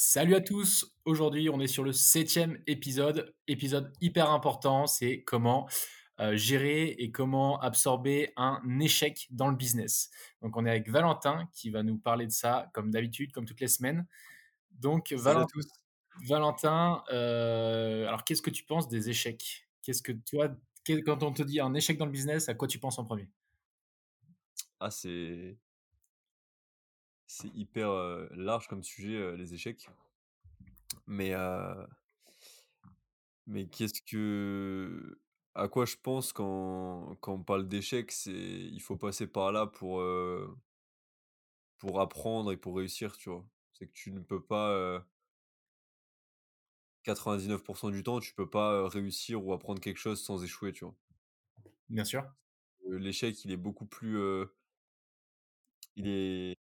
Salut à tous, aujourd'hui on est sur le septième épisode, épisode hyper important, c'est comment euh, gérer et comment absorber un échec dans le business. Donc on est avec Valentin qui va nous parler de ça comme d'habitude, comme toutes les semaines. Donc Salut à tous. Valentin, euh, alors qu'est-ce que tu penses des échecs? Qu'est-ce que toi, quand on te dit un échec dans le business, à quoi tu penses en premier? Ah c'est c'est hyper, heu, large comme sujet, heu, les échecs. Mais, heu mais qu'est-ce que à quoi je pense quand quand on parle d'échecs, c'est il faut passer par là pour, pour apprendre et pour réussir, tu vois? C'est que tu ne peux pas, heu 99% du temps, tu peux pas, réussir ou apprendre quelque chose sans échouer, tu vois? Bien sûr. L'échec, il est beaucoup plus, il est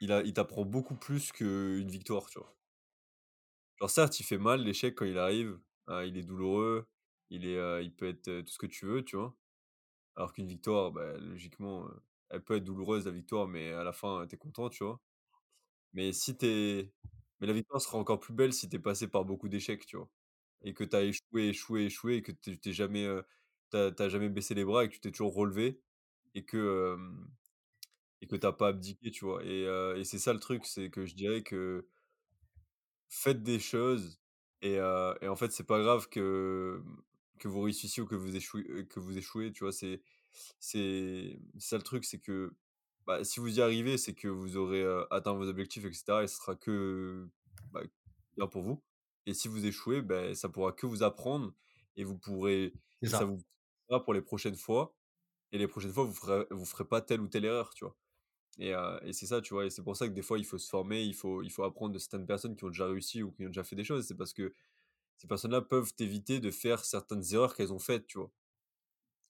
il a t'apprend beaucoup plus qu'une victoire, tu vois? Genre certes, il fait mal l'échec quand il arrive, heu, il est douloureux, il est, il peut être, tout ce que tu veux, tu vois? Alors qu'une victoire, bah, logiquement, elle peut être douloureuse la victoire, mais à la fin, heu, tu es content, tu vois? Mais si mais la victoire sera encore plus belle si tu es passé par beaucoup d'échecs, tu vois? Et que tu as échoué, échoué, échoué et que t'es jamais, heu, tu as jamais baissé les bras et que tu t'es toujours relevé et que, et que tu as pas abdiqué, tu vois? Et heu et c'est ça le truc, c'est que je dirais que Faites des choses et heu et en fait, c'est pas grave que, mmh, que vous réussissiez ou que vous échouiez heu, que vous échouez, tu vois? C'est c'est c'est ça le truc, c'est que, bah, si vous y arrivez, c'est que vous aurez, heu, atteint vos objectifs et cetera et ce sera que, bah, bien pour vous et si vous échouez, beh, ça pourra que vous apprendre et vous pourrez C'est et ça ça. vous pour les prochaines fois et les prochaines fois, vous ferez vous ferez pas telle ou telle erreur, tu vois? Et heu et c'est ça, tu vois? Et c'est pour ça que des fois, il faut se former, il faut il faut apprendre de certaines personnes qui ont déjà réussi ou qui ont déjà fait des choses. C'est parce que ces personnes-là peuvent t'éviter de faire certaines erreurs qu'elles ont faites, tu vois?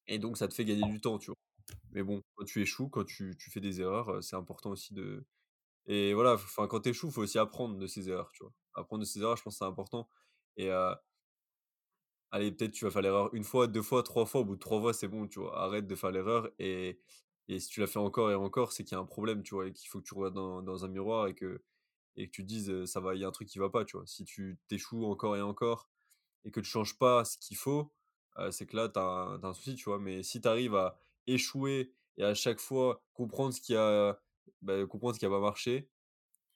Et donc ça te fait gagner du temps, tu vois? Mais bon, quand tu échoues, quand tu tu fais des erreurs, heu, c'est important aussi de et voilà, enfin, quand tu échoues, il faut aussi apprendre de ces erreurs, tu vois? Apprendre de ces erreurs, je pense que c'est important et heu, allez, peut-être tu vas faire l'erreur une fois, 2 fois, 3 fois, au bout de 3 fois, c'est bon, tu vois? Arrête de faire l'erreur et et si tu la fais encore et encore, c'est qu'il y a un problème, tu vois? Et qu'il faut que tu regardes dans dans un miroir et que et que tu te dises, «Ça va, il y a un truc qui va pas», tu vois? Si tu t'échoues encore et encore et que tu changes pas ce qu'il faut, c'est que là, tu as un tu as un souci, tu vois? Mais si tu arrives à échouer et à chaque fois comprendre ce qui a bah, comprendre ce qui a pas marché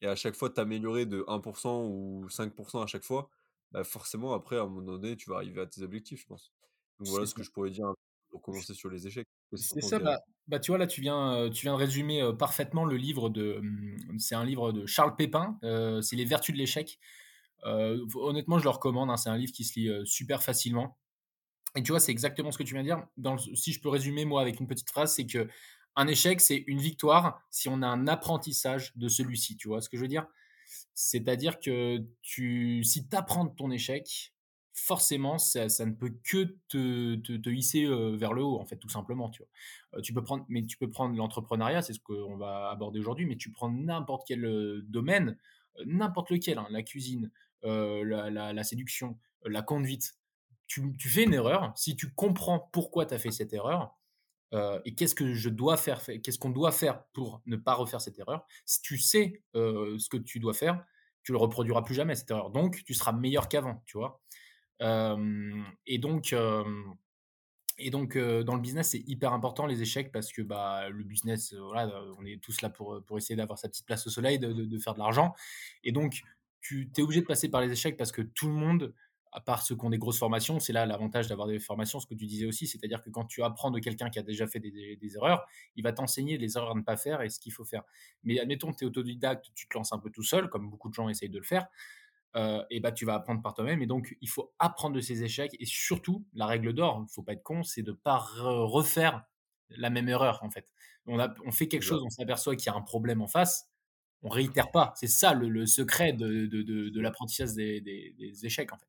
et à chaque fois t'améliorer de 1% ou 5% à chaque fois, bah, forcément après à un moment donné, tu vas arriver à tes objectifs, je pense. Donc voilà ce que je pourrais dire pour commencer sur les échecs. C'est ça, bah bah, tu vois, là, tu viens, viens de résumer, heu, parfaitement le livre de, mmh, c'est un livre de Charles Pépin, heu, c'est Les Vertus de l'échec. Honnêtement, je le recommande, hein, c'est un livre qui se lit, super facilement et tu vois, c'est exactement ce que tu viens de dire. Si je peux résumer, moi, avec une petite phrase, c'est que un échec, c'est une victoire si on a un apprentissage de celui-ci, tu vois ce que je veux dire? C'est-à-dire que si tu apprends de ton échec, forcément, ça ne peut que te te te hisser, vers le haut, en fait, tout simplement, tu peux prendre mais tu peux prendre l'entrepreneuriat, c'est ce qu'on va aborder aujourd'hui, mais tu prends n'importe quel, domaine, n'importe lequel, hein, la cuisine, la séduction, la conduite. Tu fais une erreur, si tu comprends pourquoi tu as fait cette erreur, et qu'est-ce que je dois faire qu'est-ce qu'on doit faire pour ne pas refaire cette erreur? Si tu sais, ce que tu dois faire, tu le reproduiras plus jamais cette erreur. Donc tu seras meilleur qu'avant, tu vois? Et donc et donc dans le business, c'est hyper important les échecs parce que, bah, le business, voilà, on est tous là pour, pour essayer d'avoir sa petite place au soleil, de de faire de l'argent et donc tu es obligé de passer par les échecs parce que tout le monde, à part ceux qui ont des grosses formations, c'est là l'avantage d'avoir des formations, ce que tu disais aussi, c'est-à-dire que quand tu apprends de quelqu'un qui a déjà fait des erreurs, il va t'enseigner les erreurs à ne pas faire et ce qu'il faut faire. Mais admettons tu es autodidacte, tu te lances un peu tout seul, comme beaucoup de gens essayent de le faire, heu et bah, tu vas apprendre par toi-même et donc il faut apprendre de ses échecs et surtout, la règle d'or, il ne faut pas être con, c'est de ne pas re refaire la même erreur, en fait. On a on fait quelque chose, on s'aperçoit qu'il y a un problème en face, on réitère pas. C'est ça le le secret de de de de Ouais. l'apprentissage des des des échecs, en fait.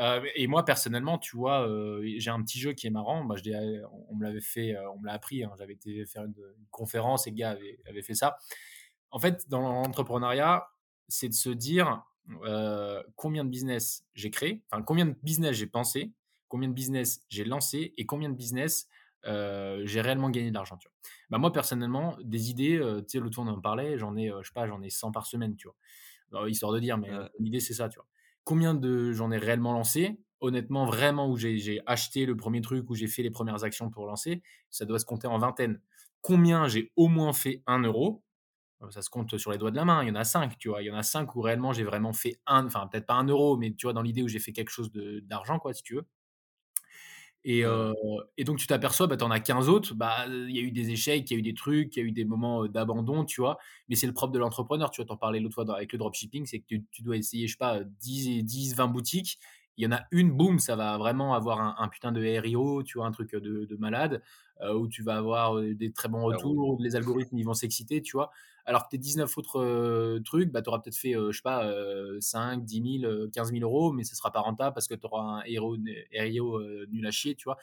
Heu et moi personnellement, tu vois, heu, j'ai un petit jeu qui est marrant, bah, je on me l'avait fait, on me l'a appris, hein, j'avais été faire une, une conférence et le gars avait avait fait ça. En fait, dans l'entrepreneuriat, c'est de se dire, heu, combien de business j'ai créé, enfin combien de business j'ai pensé, combien de business j'ai lancé et combien de business, heu, j'ai réellement gagné de l'argent, tu vois? Bah, moi personnellement, des idées, heu, tu sais l'autre fois on en parlait, j'en ai, je sais pas, j'en ai 100 par semaine, tu vois? Histoire de dire, mais, l'idée c'est ça, tu vois? Combien de j'en ai réellement lancé? Honnêtement, vraiment où j'ai acheté le 1er truc, où j'ai fait les 1res actions pour lancer, ça doit se compter en vingtaines. Combien j'ai au moins fait 1 €? Heu, ça se compte sur les doigts de la main, il y en a 5, tu vois? Il y en a 5 où réellement j'ai vraiment fait un enfin peut-être pas 1 €, mais tu vois dans l'idée où j'ai fait quelque chose d'argent quoi, si tu veux. Et ouais. et donc tu t'aperçois, bah, tu en as 15 autres, bah, il y a eu des échecs, il y a eu des trucs, il y a eu des moments, d'abandon, tu vois? Mais c'est le propre de l'entrepreneur, tu vois? Tu en parlais l'autre fois dans avec le dropshipping, c'est que tu tu dois essayer, je sais pas, heu, 10 et 10-20 boutiques. Il y en a une, boum, ça va vraiment avoir un un putain de RIO, tu vois? Un truc, de de malade, où tu vas avoir, des très bons roule. retours, les algorithmes, ils vont s'exciter, tu vois? Alors que tes 19 autres, heu, trucs, bah, tu auras peut-être fait, heu, je sais pas, heu, 5-10 000, heu, 15 000 €, mais ce sera pas rentable parce que tu auras un héro né RIO, heu, nul à chier, tu vois?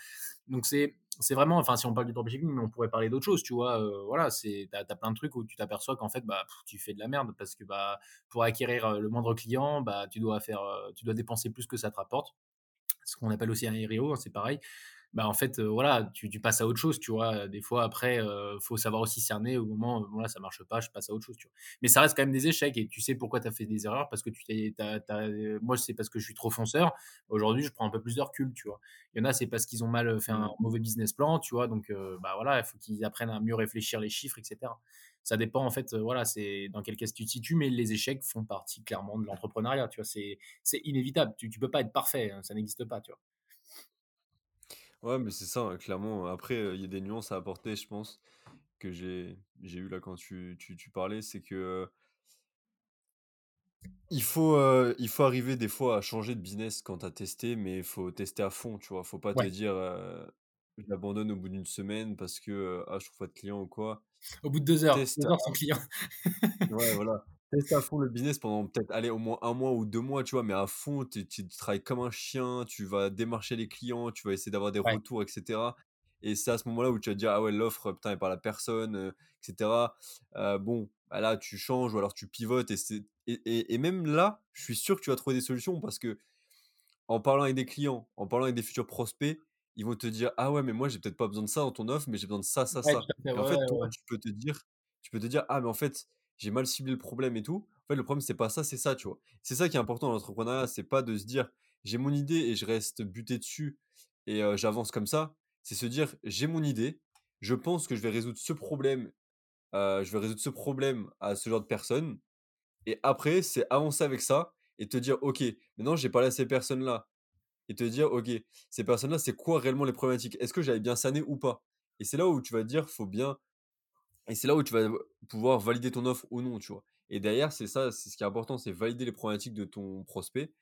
Donc c'est c'est vraiment enfin, si on parle du dropshipping, mais on pourrait parler d'autres choses, tu vois? Voilà, c'est as plein de trucs où tu t'aperçois qu'en fait, bah, tu fais de la merde parce que, bah, pour acquérir, le moindre client, bah, tu dois faire, tu dois dépenser plus que ça te rapporte. Ce qu'on appelle aussi un RIO, hein, c'est pareil. Bah, en fait, heu, voilà, tu tu passes à autre chose, tu vois? Des fois après, heu, faut savoir aussi cerner au moment, bon là ça marche pas, je passe à autre chose, tu vois? Mais ça reste quand même des échecs et tu sais pourquoi tu as fait des erreurs parce que tu t'es tu as tu as, heu moi c'est parce que je suis trop fonceur. Aujourd'hui, je prends un peu plus de recul, tu vois? Il y en a, c'est parce qu'ils ont mal, fait un Mmh. mauvais business plan, tu vois? Donc, bah, voilà, il faut qu'ils apprennent à mieux réfléchir les chiffres et cetera. Ça dépend en fait, voilà, c'est dans quelle case tu te situes, mais les échecs font partie clairement de l'entrepreneuriat, tu vois? C'est c'est inévitable. Tu tu peux pas être parfait, hein, ça n'existe pas, tu vois? Ouais, mais c'est ça, hein, clairement. Après, heu, il y a des nuances à apporter, je pense, que j'ai j'ai eu là quand tu tu tu parlais, c'est que, il faut, il faut arriver des fois à changer de business quand tu as testé, mais il faut tester à fond, tu vois? Faut pas te Ouais. dire, heu: «J'abandonne au bout d'une semaine parce que, heu, ah, je trouve pas de clients ou quoi». Au bout de 2 heures, Teste 2 heures sans client. Ouais, voilà. Teste à fond le business pendant peut-être, allez, au moins 1 mois ou 2 mois, tu vois? Mais à fond, tu travailles comme un chien, tu vas démarcher les clients, tu vas essayer d'avoir des Ouais. retours et cetera et c'est à ce moment-là où tu vas te dire: «Ah ouais, l'offre, putain, elle parle à personne, heu» et cetera. Heu, bon, bah, là, tu changes ou alors tu pivotes et c'est et et et même là, je suis sûr que tu vas trouver des solutions parce qu'en parlant avec des clients, en parlant avec des futurs prospects, ils vont te dire: «Ah ouais, mais moi, j'ai peut-être pas besoin de ça dans ton offre, mais j'ai besoin de ça, ça, Ouais, tout ça» à fait, et en ouais, fait, ouais, toi, ouais. tu peux te dire tu peux te dire: «Ah mais en fait, j'ai mal ciblé le problème et tout». En fait, le problème, c'est pas ça, c'est ça, tu vois? C'est ça qui est important dans l'entrepreneuriat, c'est pas de se dire: «J'ai mon idée et je reste buté dessus et j'avance comme ça». C'est se dire: «J'ai mon idée, je pense que je vais résoudre ce problème, je vais résoudre ce problème à ce genre de personne» et après, c'est avancer avec ça et te dire: «OK, maintenant j'ai parlé à ces personnes-là» et te dire: «OK, ces personnes-là, c'est quoi réellement les problématiques? Est-ce que j'avais bien cerné ou pas?» et c'est là où tu vas te dire: «Faut bien» et c'est là où tu vas pouvoir valider ton offre ou non, tu vois? Et derrière, c'est ça, c'est ce qui est important, c'est valider les problématiques de ton prospect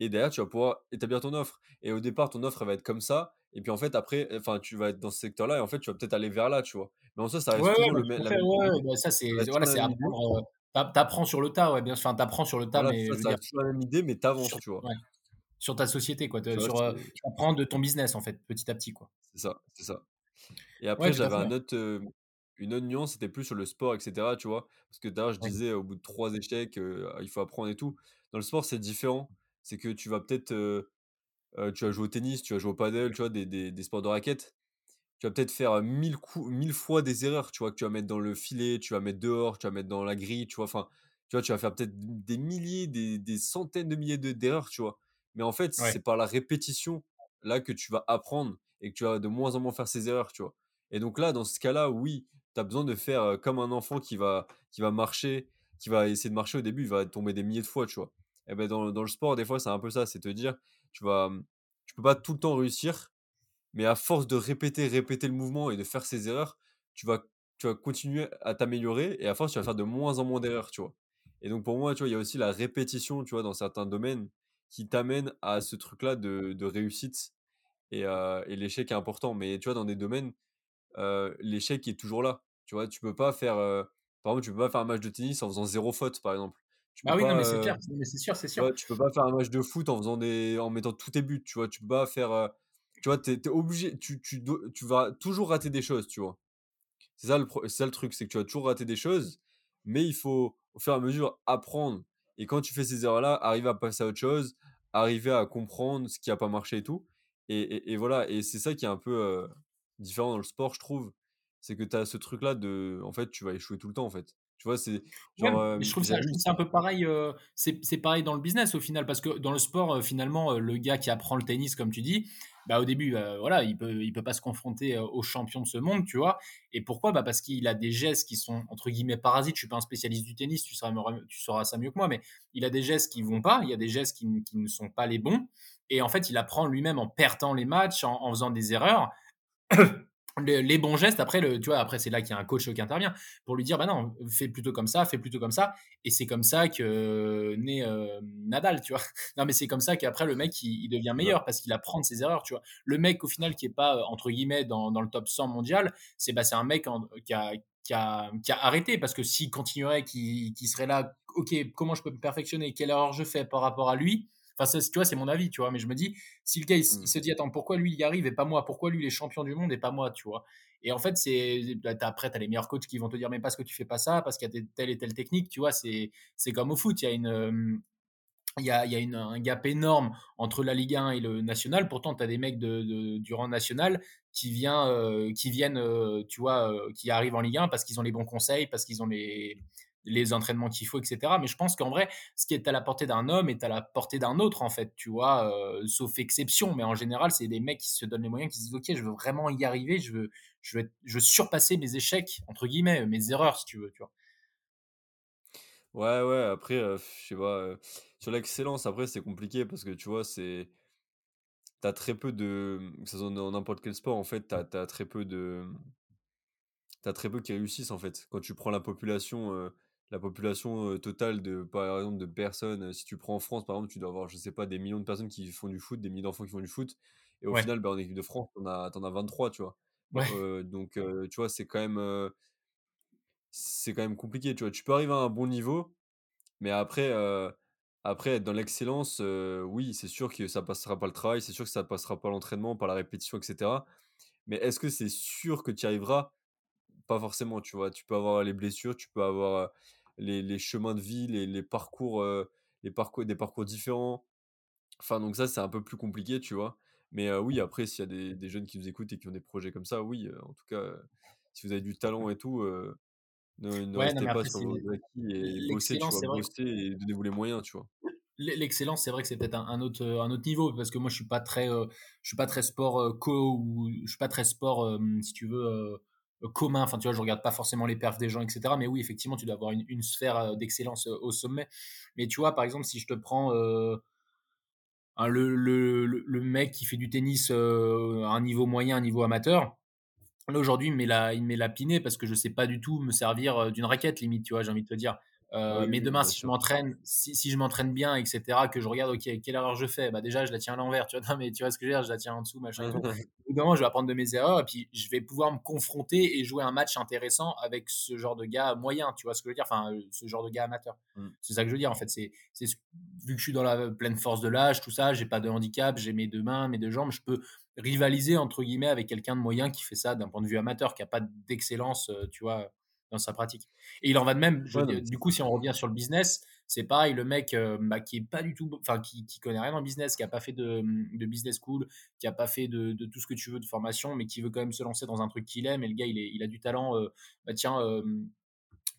et derrière, tu vas pouvoir établir ton offre et au départ, ton offre, elle va être comme ça et puis, en fait, après, enfin, tu vas être dans ce secteur-là et en fait, tu vas peut-être aller vers là, tu vois? Mais en soi, ça reste ouais, toujours bah, le la même ouais, bah, ça c'est voilà, apprendre, heu, tu a tu apprends sur le tas, ouais, bien sûr, enfin, tu apprends sur le tas, Voilà, mais ça, ça dire reste toujours la même idée, mais tu avances, sur tu vois? sur ta société quoi, sur, C'est tu apprends de ton business, en fait, petit à petit, quoi. c'est ça, c'est ça et après, j'avais un autre, hem, une autre nuance, c'était plus sur le sport et cetera, tu vois? Parce que l'heure, je disais au bout de 3 échecs, il faut apprendre et tout. Dans le sport, c'est différent. C'est que tu vas peut-être, tu vas jouer au tennis, tu vas jouer au paddle, tu vois? Des des des sports de raquettes. Tu vas peut-être faire, 1000 coups 1000 fois des erreurs, tu vois? Que tu vas mettre dans le filet, tu vas mettre dehors, tu vas mettre dans la grille, tu vois? Enfin, tu vois? Tu vas faire peut-être des milliers, des des centaines de milliers de d'erreurs, tu vois? Mais en fait, Ouais. c'est par la répétition, là, que tu vas apprendre et que tu vas de moins en moins faire ces erreurs, tu vois? Et donc là, dans ce cas-là, oui, tu as besoin de faire, comme un enfant qui va qui va marcher, qui va essayer de marcher au début, il va tomber des milliers de fois, tu vois? Et beh, dans dans le sport, des fois, c'est un peu ça, c'est te dire, tu vas, mmh, tu peux pas tout le temps réussir, mais à force de répéter, répéter le mouvement et de faire ces erreurs, tu vas tu vas continuer à t'améliorer et à force, tu vas faire de moins en moins d'erreurs, tu vois? Et donc pour moi, tu vois, il y a aussi la répétition, tu vois, dans certains domaines qui t'amène à ce truc-là de de réussite et et l'échec est important. Mais tu vois, dans des domaines, l'échec est toujours là, tu vois? Tu peux pas faire, par exemple, tu peux pas faire un match de tennis en faisant 0 faute, par exemple. Tu peux oui, non, pas, mais c'est clair, sûr, c'est sûr. Tu peux pas faire un match de foot en faisant des en mettant tous tes buts, tu vois? Tu peux pas faire, tu vois? Tu es obligé, tu tu dois tu vas toujours rater des choses, tu vois? C'est ça le ça le truc, c'est que tu vas toujours rater des choses, mais il faut, au fur et à mesure, apprendre et quand tu fais ces erreurs-là, arriver à passer à autre chose, arriver à comprendre ce qui a pas marché et tout et et et voilà et c'est ça qui est un peu, différent dans le sport, je trouve. C'est que tu as ce truc-là de en fait, tu vas échouer tout le temps, en fait. Tu vois? C'est genre, je trouve ça c'est un peu pareil, c'est pareil dans le business au final parce que dans le sport, finalement, le gars qui apprend le tennis comme tu dis, bah, au début, heu, voilà, il peut il peut pas se confronter, aux champions de ce monde, tu vois? Et pourquoi? Bah, parce qu'il a des gestes qui sont entre guillemets «parasites». Je suis pas un spécialiste du tennis, tu sauras tu sauras ça mieux que moi, mais il a des gestes qui vont pas, il y a des gestes qui qui ne sont pas les bons et en fait, il apprend lui-même en perdant les matchs, en en faisant des erreurs les, bons gestes, après, le, tu vois, après, c'est là qu'il y a un coach qui intervient pour lui dire bah non, fais plutôt comme ça, fais plutôt comme ça. Et c'est comme ça que euh, naît euh, Nadal, tu vois. Non, mais c'est comme ça qu'après, le mec, il, il devient ouais. meilleur parce qu'il apprend de ses erreurs, tu vois. Le mec, au final, qui est pas, euh, entre guillemets, dans, dans le top 100 mondial, c'est bah, c'est un mec en- qui, a, qui, a, qui a arrêté parce que s'il continuerait, qui qui serait là, ok, comment je peux me perfectionner, quelle erreur je fais par rapport à lui. Enfin, ça, tu vois, c'est mon avis, tu vois. Mais je me dis, si le gars, il, Mmh. se dit, attends, pourquoi lui, il y arrive et pas moi? Pourquoi lui, il est champion du monde et pas moi, tu vois? Et en fait, c'est bah, après, tu as les meilleurs coachs qui vont te dire, mais parce que tu fais pas ça, parce qu'il y a telle et telle technique, tu vois, c'est comme au foot, il y a une, il y a, il y a une- un gap énorme entre la Ligue 1 et le national. Pourtant, tu as des mecs de, de- du rang national qui, vient, euh, qui viennent, euh, tu vois, euh, qui arrivent en Ligue 1 parce qu'ils ont les bons conseils, parce qu'ils ont les, les entraînements qu'il faut, etc. Mais je pense qu'en vrai, ce qui est à la portée d'un homme est à la portée d'un autre, en fait, tu vois, euh, sauf exception. Mais en général, c'est des mecs qui se donnent les moyens, qui se disent, OK, je veux vraiment y arriver, je veux, je veux, je veux surpasser mes échecs, entre guillemets, mes erreurs, si tu veux, tu vois. Ouais, ouais, après, heu, je sais pas, heu, sur l'excellence, après, c'est compliqué parce que, tu vois, c'est t'as très peu de, que ça soit dans n'importe quel sport, en fait, t'as as très peu de, tu très peu qui réussissent, en fait. Quand tu prends la population, heu, la population, totale de, par exemple, de personnes, si tu prends en France, par exemple, tu dois avoir, je sais pas, des millions de personnes qui font du foot, des millions d'enfants qui font du foot et au Ouais, final, bah, en équipe de France, tu as tu as 23, tu vois? Ouais, donc tu vois, c'est quand même, c'est quand même compliqué, tu vois? Tu peux arriver à un bon niveau Mais après, après être dans l'excellence, oui, c'est sûr que ça passera par le travail, c'est sûr que ça passera par l'entraînement, par la répétition et cetera. Mais est-ce que c'est sûr que tu y arriveras? Pas forcément, tu vois? Tu peux avoir les blessures, tu peux avoir, les les chemins de vie, les les parcours, heu, les parcours des parcours différents. Enfin, donc ça, c'est un peu plus compliqué, tu vois? Mais, oui, après, s'il y a des des jeunes qui nous écoutent et qui ont des projets comme ça, oui, en tout cas, si vous avez du talent et tout, ne ne ouais, restez pas après, sur vos acquis et bossez, tu vois? Bossez et donnez-vous les moyens, tu vois? L'e l'excellence, c'est vrai que c'est peut-être un un autre, un autre niveau parce que moi je suis pas très, heu, je suis pas très sport, co ou je suis pas très sport, si tu veux, commun. Enfin, tu vois, je regarde pas forcément les perfs des gens et cetera. Mais oui, effectivement, tu dois avoir une sphère, heu, d'excellence, heu, au sommet. Mais tu vois, par exemple, si je te prends, un le mec qui fait du tennis, à un niveau moyen, un niveau amateur, Là, aujourd'hui, il me met la la pinée parce que je sais pas du tout me servir, d'une raquette limite, tu vois? J'ai envie de te dire. Oui, mais demain, si je m'entraîne si si je m'entraîne bien et cetera, que je regarde, OK, quelle erreur je fais? Bah, déjà, je la tiens à l'envers, tu vois? Non, mais tu vois ce que je veux dire? Je la tiens en dessous, machin. Au bout d'un moment, je vais apprendre de mes erreurs et puis je vais pouvoir me confronter et jouer un match intéressant avec ce genre de gars moyen, tu vois ce que je veux dire? Enfin, heu, ce genre de gars amateur. Mmh. C'est ça que je veux dire, en fait. C'est c'est ce vu que je suis dans la pleine force de l'âge, tout ça, j'ai pas de handicap, j'ai mes 2 mains, mes 2 jambes, je peux rivaliser entre guillemets avec quelqu'un de moyen qui fait ça d'un point de vue amateur, qui a pas d'excellence, euh, tu vois, dans sa pratique. Et il en va de même. Je Ouais, du coup, si on revient sur le business, c'est pareil, le mec euh, bah, qui est pas du tout, enfin qui, qui connaît rien en business, qui a pas fait de, de business school, qui a pas fait de, de, tout ce que tu veux de formation, mais qui veut quand même se lancer dans un truc qu'il aime. Et le gars, il, est, il a du talent. Euh, bah tiens, euh,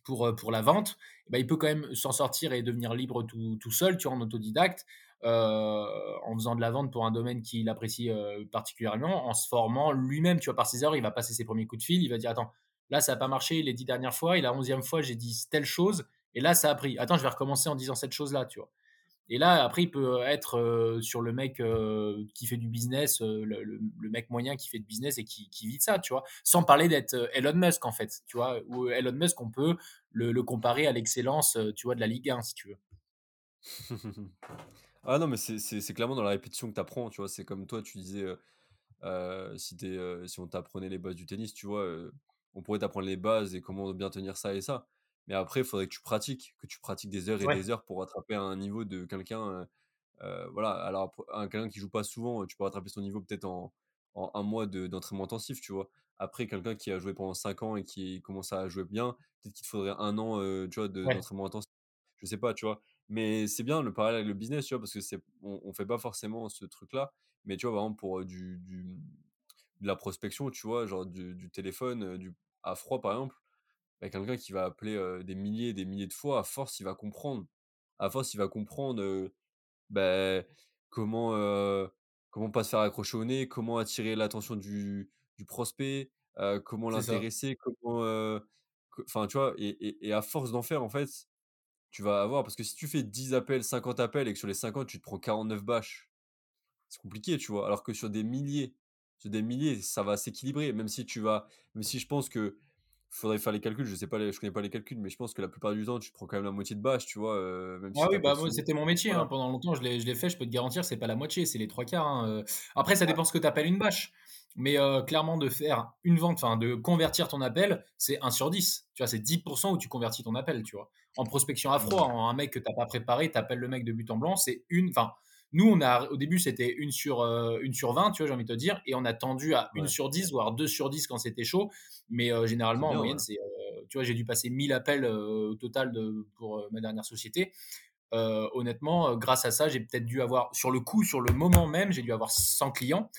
pour, pour la vente, bah, il peut quand même s'en sortir et devenir libre tout, tout seul, tu vois, en autodidacte, euh, en faisant de la vente pour un domaine qu'il apprécie euh, particulièrement, en se formant lui-même, tu vois, par ses heures, il va passer ses premiers coups de fil, il va dire, attends, là, ça n'a pas marché les dix dernières fois, et la onzième fois, j'ai dit telle chose, et là, ça a pris. Attends, je vais recommencer en disant cette chose-là, tu vois. Et là, après, il peut être euh, sur le mec euh, qui fait du business, euh, le, mec moyen qui fait du business et qui, vit ça, tu vois. Sans parler d'être euh, Elon Musk, en fait, tu vois. Ou Elon Musk, on peut le, comparer à l'excellence, euh, tu vois, de la Ligue 1, si tu veux. Ah non, mais c'est clairement dans la répétition que tu apprends, tu vois? C'est comme toi, tu disais, si si on t'apprenait les bases du tennis, tu vois? On pourrait t'apprendre les bases et comment bien tenir ça et ça. Mais après, il faudrait que tu pratiques, que tu pratiques des heures et Ouais, des heures pour rattraper un niveau de quelqu'un, voilà. Alors un quelqu'un qui joue pas souvent, tu peux rattraper son niveau peut-être en en 1 mois de d'entraînement intensif, tu vois? Après quelqu'un qui a joué pendant 5 ans et qui commence à jouer bien, peut-être qu'il te faudrait un an, tu vois, de ouais, d'entraînement intensif. Je sais pas, tu vois? Mais c'est bien le parallèle avec le business, tu vois? Parce que c'est on on fait pas forcément ce truc-là. Mais tu vois, par exemple, pour, du du de la prospection, tu vois? Genre du du téléphone, du à froid, par exemple, bah, quelqu'un qui va appeler, des milliers et des milliers de fois, à force, il va comprendre. À force, il va comprendre, bah, comment, heu, comment pas se faire accrocher au nez, comment attirer l'attention du du prospect, comment l'intéresser, comment, enfin, tu vois? Et et et à force d'en faire, en fait, tu vas avoir parce que si tu fais 10 appels, 50 appels et que sur les 50, tu te prends 49 bâches, c'est compliqué, tu vois? Alors que sur des milliers sur des milliers, ça va s'équilibrer, même si tu vas même si je pense que faudrait faire les calculs, je sais pas les je connais pas les calculs, mais je pense que la plupart du temps, tu prends quand même la moitié de bâches, tu vois? Même Ah si oui, bah, moi, c'était mon métier, Voilà. hein, pendant longtemps, je l'ai je l'ai fait, je peux te garantir, c'est pas la moitié, c'est les 3/4, hein, heu. Après, ça dépend ce que tu appelles une bâche, mais heu, clairement, de faire une vente, enfin, de convertir ton appel, c'est un sur 10. Tu vois? C'est 10% où tu convertis ton appel, tu vois? En prospection à froid, Mmh. en un mec que tu as pas préparé, tu appelles le mec de but en blanc, c'est une enfin, nous, on a au début, c'était une sur, heu, 1 sur 20, tu vois? J'ai envie de te dire et on a tendu à une Ouais. sur 10, voire 2 sur 10 quand c'était chaud, mais C'est généralement, en moyenne, ouais. c'est, heu, tu vois? J'ai dû passer 1000 appels, au total de pour, ma dernière société honnêtement, grâce à ça, j'ai peut-être dû avoir sur le coup, sur le moment même, j'ai dû avoir 100 clients.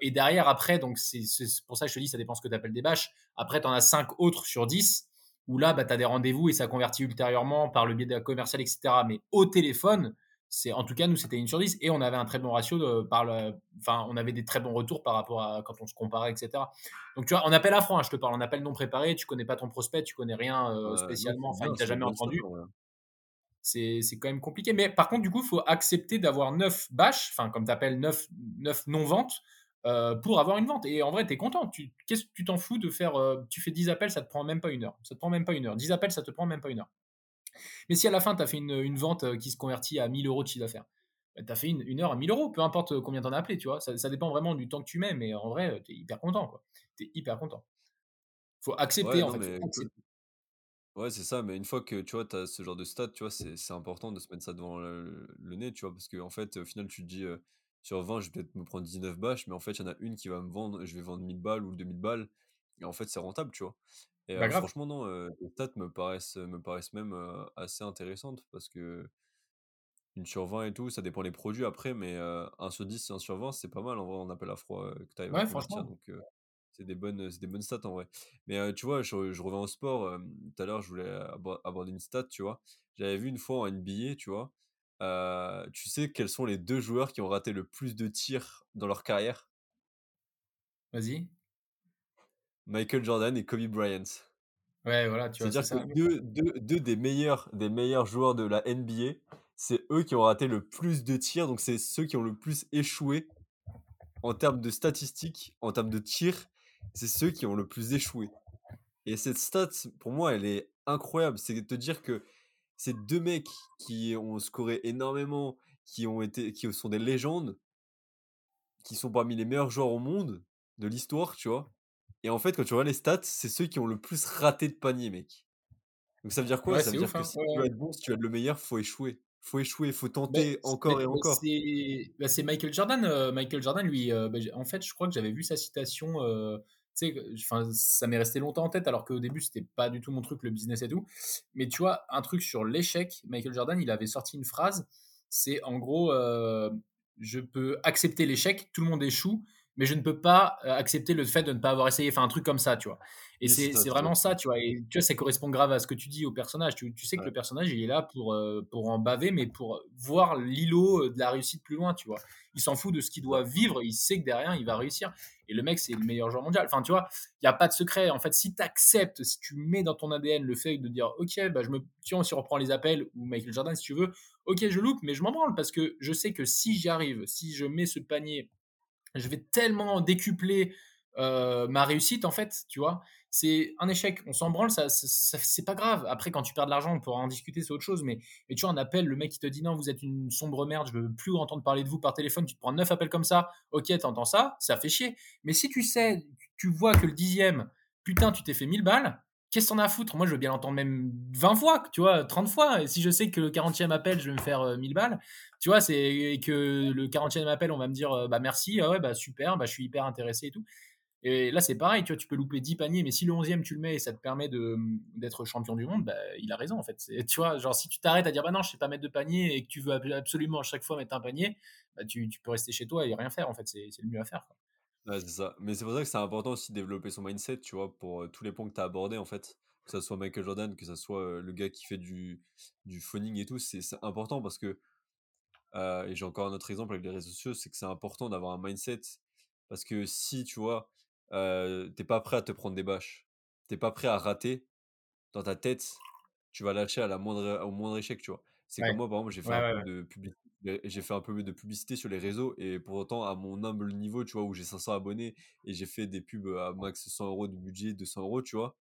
Et derrière après donc c'est pour ça que je te dis ça dépend ce que tu appelles des bâches. Après tu en as 5 autres sur 10 où là, bah, tu as des rendez-vous et ça convertit ultérieurement par le biais d'un commercial et cetera. Mais au téléphone, c'est en tout cas nous c'était une sur 10 et on avait un très bon ratio de par le enfin on avait des très bons retours par rapport à quand on se comparait et cetera. Donc tu vois, en appel à froid, hein, je te parle, en appel non préparé, tu connais pas ton prospect, tu connais rien, non, spécialement, enfin il t'a jamais entendu c'est c'est quand même compliqué. Mais par contre, du coup, il faut accepter d'avoir 9 bâches, enfin, comme tu appelles 9, 9 non-ventes, euh, pour avoir une vente. Et en vrai, tu es content. Tu, qu'est-ce que tu t'en fous de faire euh, Tu fais 10 appels, ça te prend même pas une heure. Ça te prend même pas une heure. 10 appels, ça te prend même pas une heure. Mais si à la fin, tu as fait une, une vente euh, qui se convertit à 1000 euros de chiffre d'affaires, bah, tu as fait une, une heure à 1000 euros, peu importe combien tu en as appelé, tu vois. Ça, ça dépend vraiment du temps que tu mets, mais en vrai, tu es hyper content, quoi. Tu es hyper content. faut accepter, Ouais, en non, fait. faut mais cool. accepter. Ouais, c'est ça, mais une fois que, tu vois, tu as ce genre de stats, tu vois, c'est c'est important de se mettre ça devant le le nez, tu vois? Parce qu'en fait, au final, tu te dis, sur 20, je vais peut-être me prendre 19 bâches, mais en fait, il y en a une qui va me vendre je vais vendre 1000 balles ou 2000 balles et en fait, c'est rentable, tu vois? Et Bah grave. franchement, non, les stats me paraissent, me paraissent même, assez intéressantes parce que une sur 20 et tout, ça dépend les produits après, mais heu, 1 sur 10 et 1 sur 20, c'est pas mal en vrai en appel à froid, que tu arrives à Ouais, convertir franchement. donc c'est des bonnes, c'est des bonnes stats en vrai. Mais, tu vois, je je reviens au sport, tout à l'heure, je voulais abo aborder une stat, tu vois? J'avais vu une fois en NBA, tu vois? Tu sais quels sont les 2 joueurs qui ont raté le plus de tirs dans leur carrière? Vas-y. Michael Jordan et Kobe Bryant. Ouais, voilà, tu C'est-à-dire que deux deux 2 des meilleurs des meilleurs joueurs de la NBA, c'est eux qui ont raté le plus de tirs, donc c'est ceux qui ont le plus échoué en termes de statistiques, en termes de tirs, c'est ceux qui ont le plus échoué. Et cette stat, pour moi, elle est incroyable. C'est de te dire que ces 2 mecs qui ont scoré énormément, qui ont été qui sont des légendes, qui sont parmi les meilleurs joueurs au monde de l'histoire, tu vois? Et en fait, quand tu regardes les stats, c'est ceux qui ont le plus raté de paniers, mec. Donc ça veut dire quoi? Ouais, Ça veut dire que hein. si Ouais, tu veux être bon, si tu veux être le meilleur, faut échouer. Faut échouer, faut Beh, tenter encore et beh, encore. c'est bah, c'est Michael Jordan, heu, Michael Jordan lui, bah, j'ai en fait, je crois que j'avais vu sa citation, sais, enfin, ça m'est resté longtemps en tête alors qu'au début, c'était pas du tout mon truc, le business et tout. Mais tu vois, un truc sur l'échec, Michael Jordan, il avait sorti une phrase, c'est en gros, heu: «Je peux accepter l'échec, tout le monde échoue, mais je ne peux pas, heu, accepter le fait de ne pas avoir essayé». Enfin, un truc comme ça, tu vois? Et c'est vraiment ça. tu vois? Et tu vois, ça correspond grave à ce que tu dis au personnage. Tu tu sais que Ouais, le personnage, il est là pour, heu, pour en baver, mais pour voir l'îlot, de la réussite plus loin, tu vois? Il s'en fout de ce qu'il doit vivre, il sait que derrière, il va réussir. Et le mec, c'est le meilleur joueur mondial. Enfin, tu vois, il y a pas de secret. En fait, si tu acceptes, si tu mets dans ton ADN le fait de dire: «OK, bah, je me» si on reprend les appels ou Michael Jordan, si tu veux, OK, je loupe, mais je m'en branle parce que je sais que si j'y arrive, si je mets ce panier je vais tellement décupler ma réussite en fait, tu vois. C'est un échec, on s'en branle, ça, ça- c'est pas grave. Après, quand tu perds de l'argent, on pourra en discuter, c'est autre chose. Mais, mais tu vois, un appel, le mec qui te dit non, vous êtes une sombre merde, je veux plus entendre parler de vous par téléphone, tu te prends neuf appels comme ça, ok, t'entends ça, ça fait chier. Mais si tu sais, tu vois que le dixième, putain, tu t'es fait 1000 balles, qu'est-ce que t'en as à foutre? Moi, je veux bien l'entendre même 20 fois, tu vois, 30 fois. Et si je sais que le quarantième appel, je vais me faire euh, 1000 balles, tu vois, c'est que le 40e appel, on va me dire, euh, bah merci, ah ouais, bah super, bah je suis hyper intéressé et tout. Et là, c'est pareil, tu vois, tu peux louper 10 paniers, mais si le 11e, tu le mets et ça te permet de, d'être champion du monde, bah, il a raison, en fait. Tu vois, genre, si tu t'arrêtes à dire, bah non, je sais pas mettre de panier et que tu veux absolument à chaque fois mettre un panier, bah, tu, peux rester chez toi et rien faire, en fait. C'est, le mieux à faire. Ouais, c'est ça. Mais c'est pour ça que c'est important aussi de développer son mindset, tu vois, pour, tous les points que tu as abordés, en fait. que ça soit Michael Jordan, que ça soit, le gars qui fait du du phoning et tout, c'est c'est important parce que, et j'ai encore un autre exemple avec les réseaux sociaux, c'est que c'est important d'avoir un mindset parce que si, tu vois, tu pas prêt à te prendre des bâches, t'es pas prêt à rater, dans ta tête, tu vas lâcher à la moindre au moindre échec, tu vois? C'est Ouais. comme moi, par exemple, j'ai fait Ouais, un ouais, peu ouais. de publi beh, j'ai fait un peu de publicité sur les réseaux et pour autant, à mon humble niveau, tu vois, où j'ai 500 abonnés et j'ai fait des pubs, à max 100 euros de budget, 200 euros, tu vois?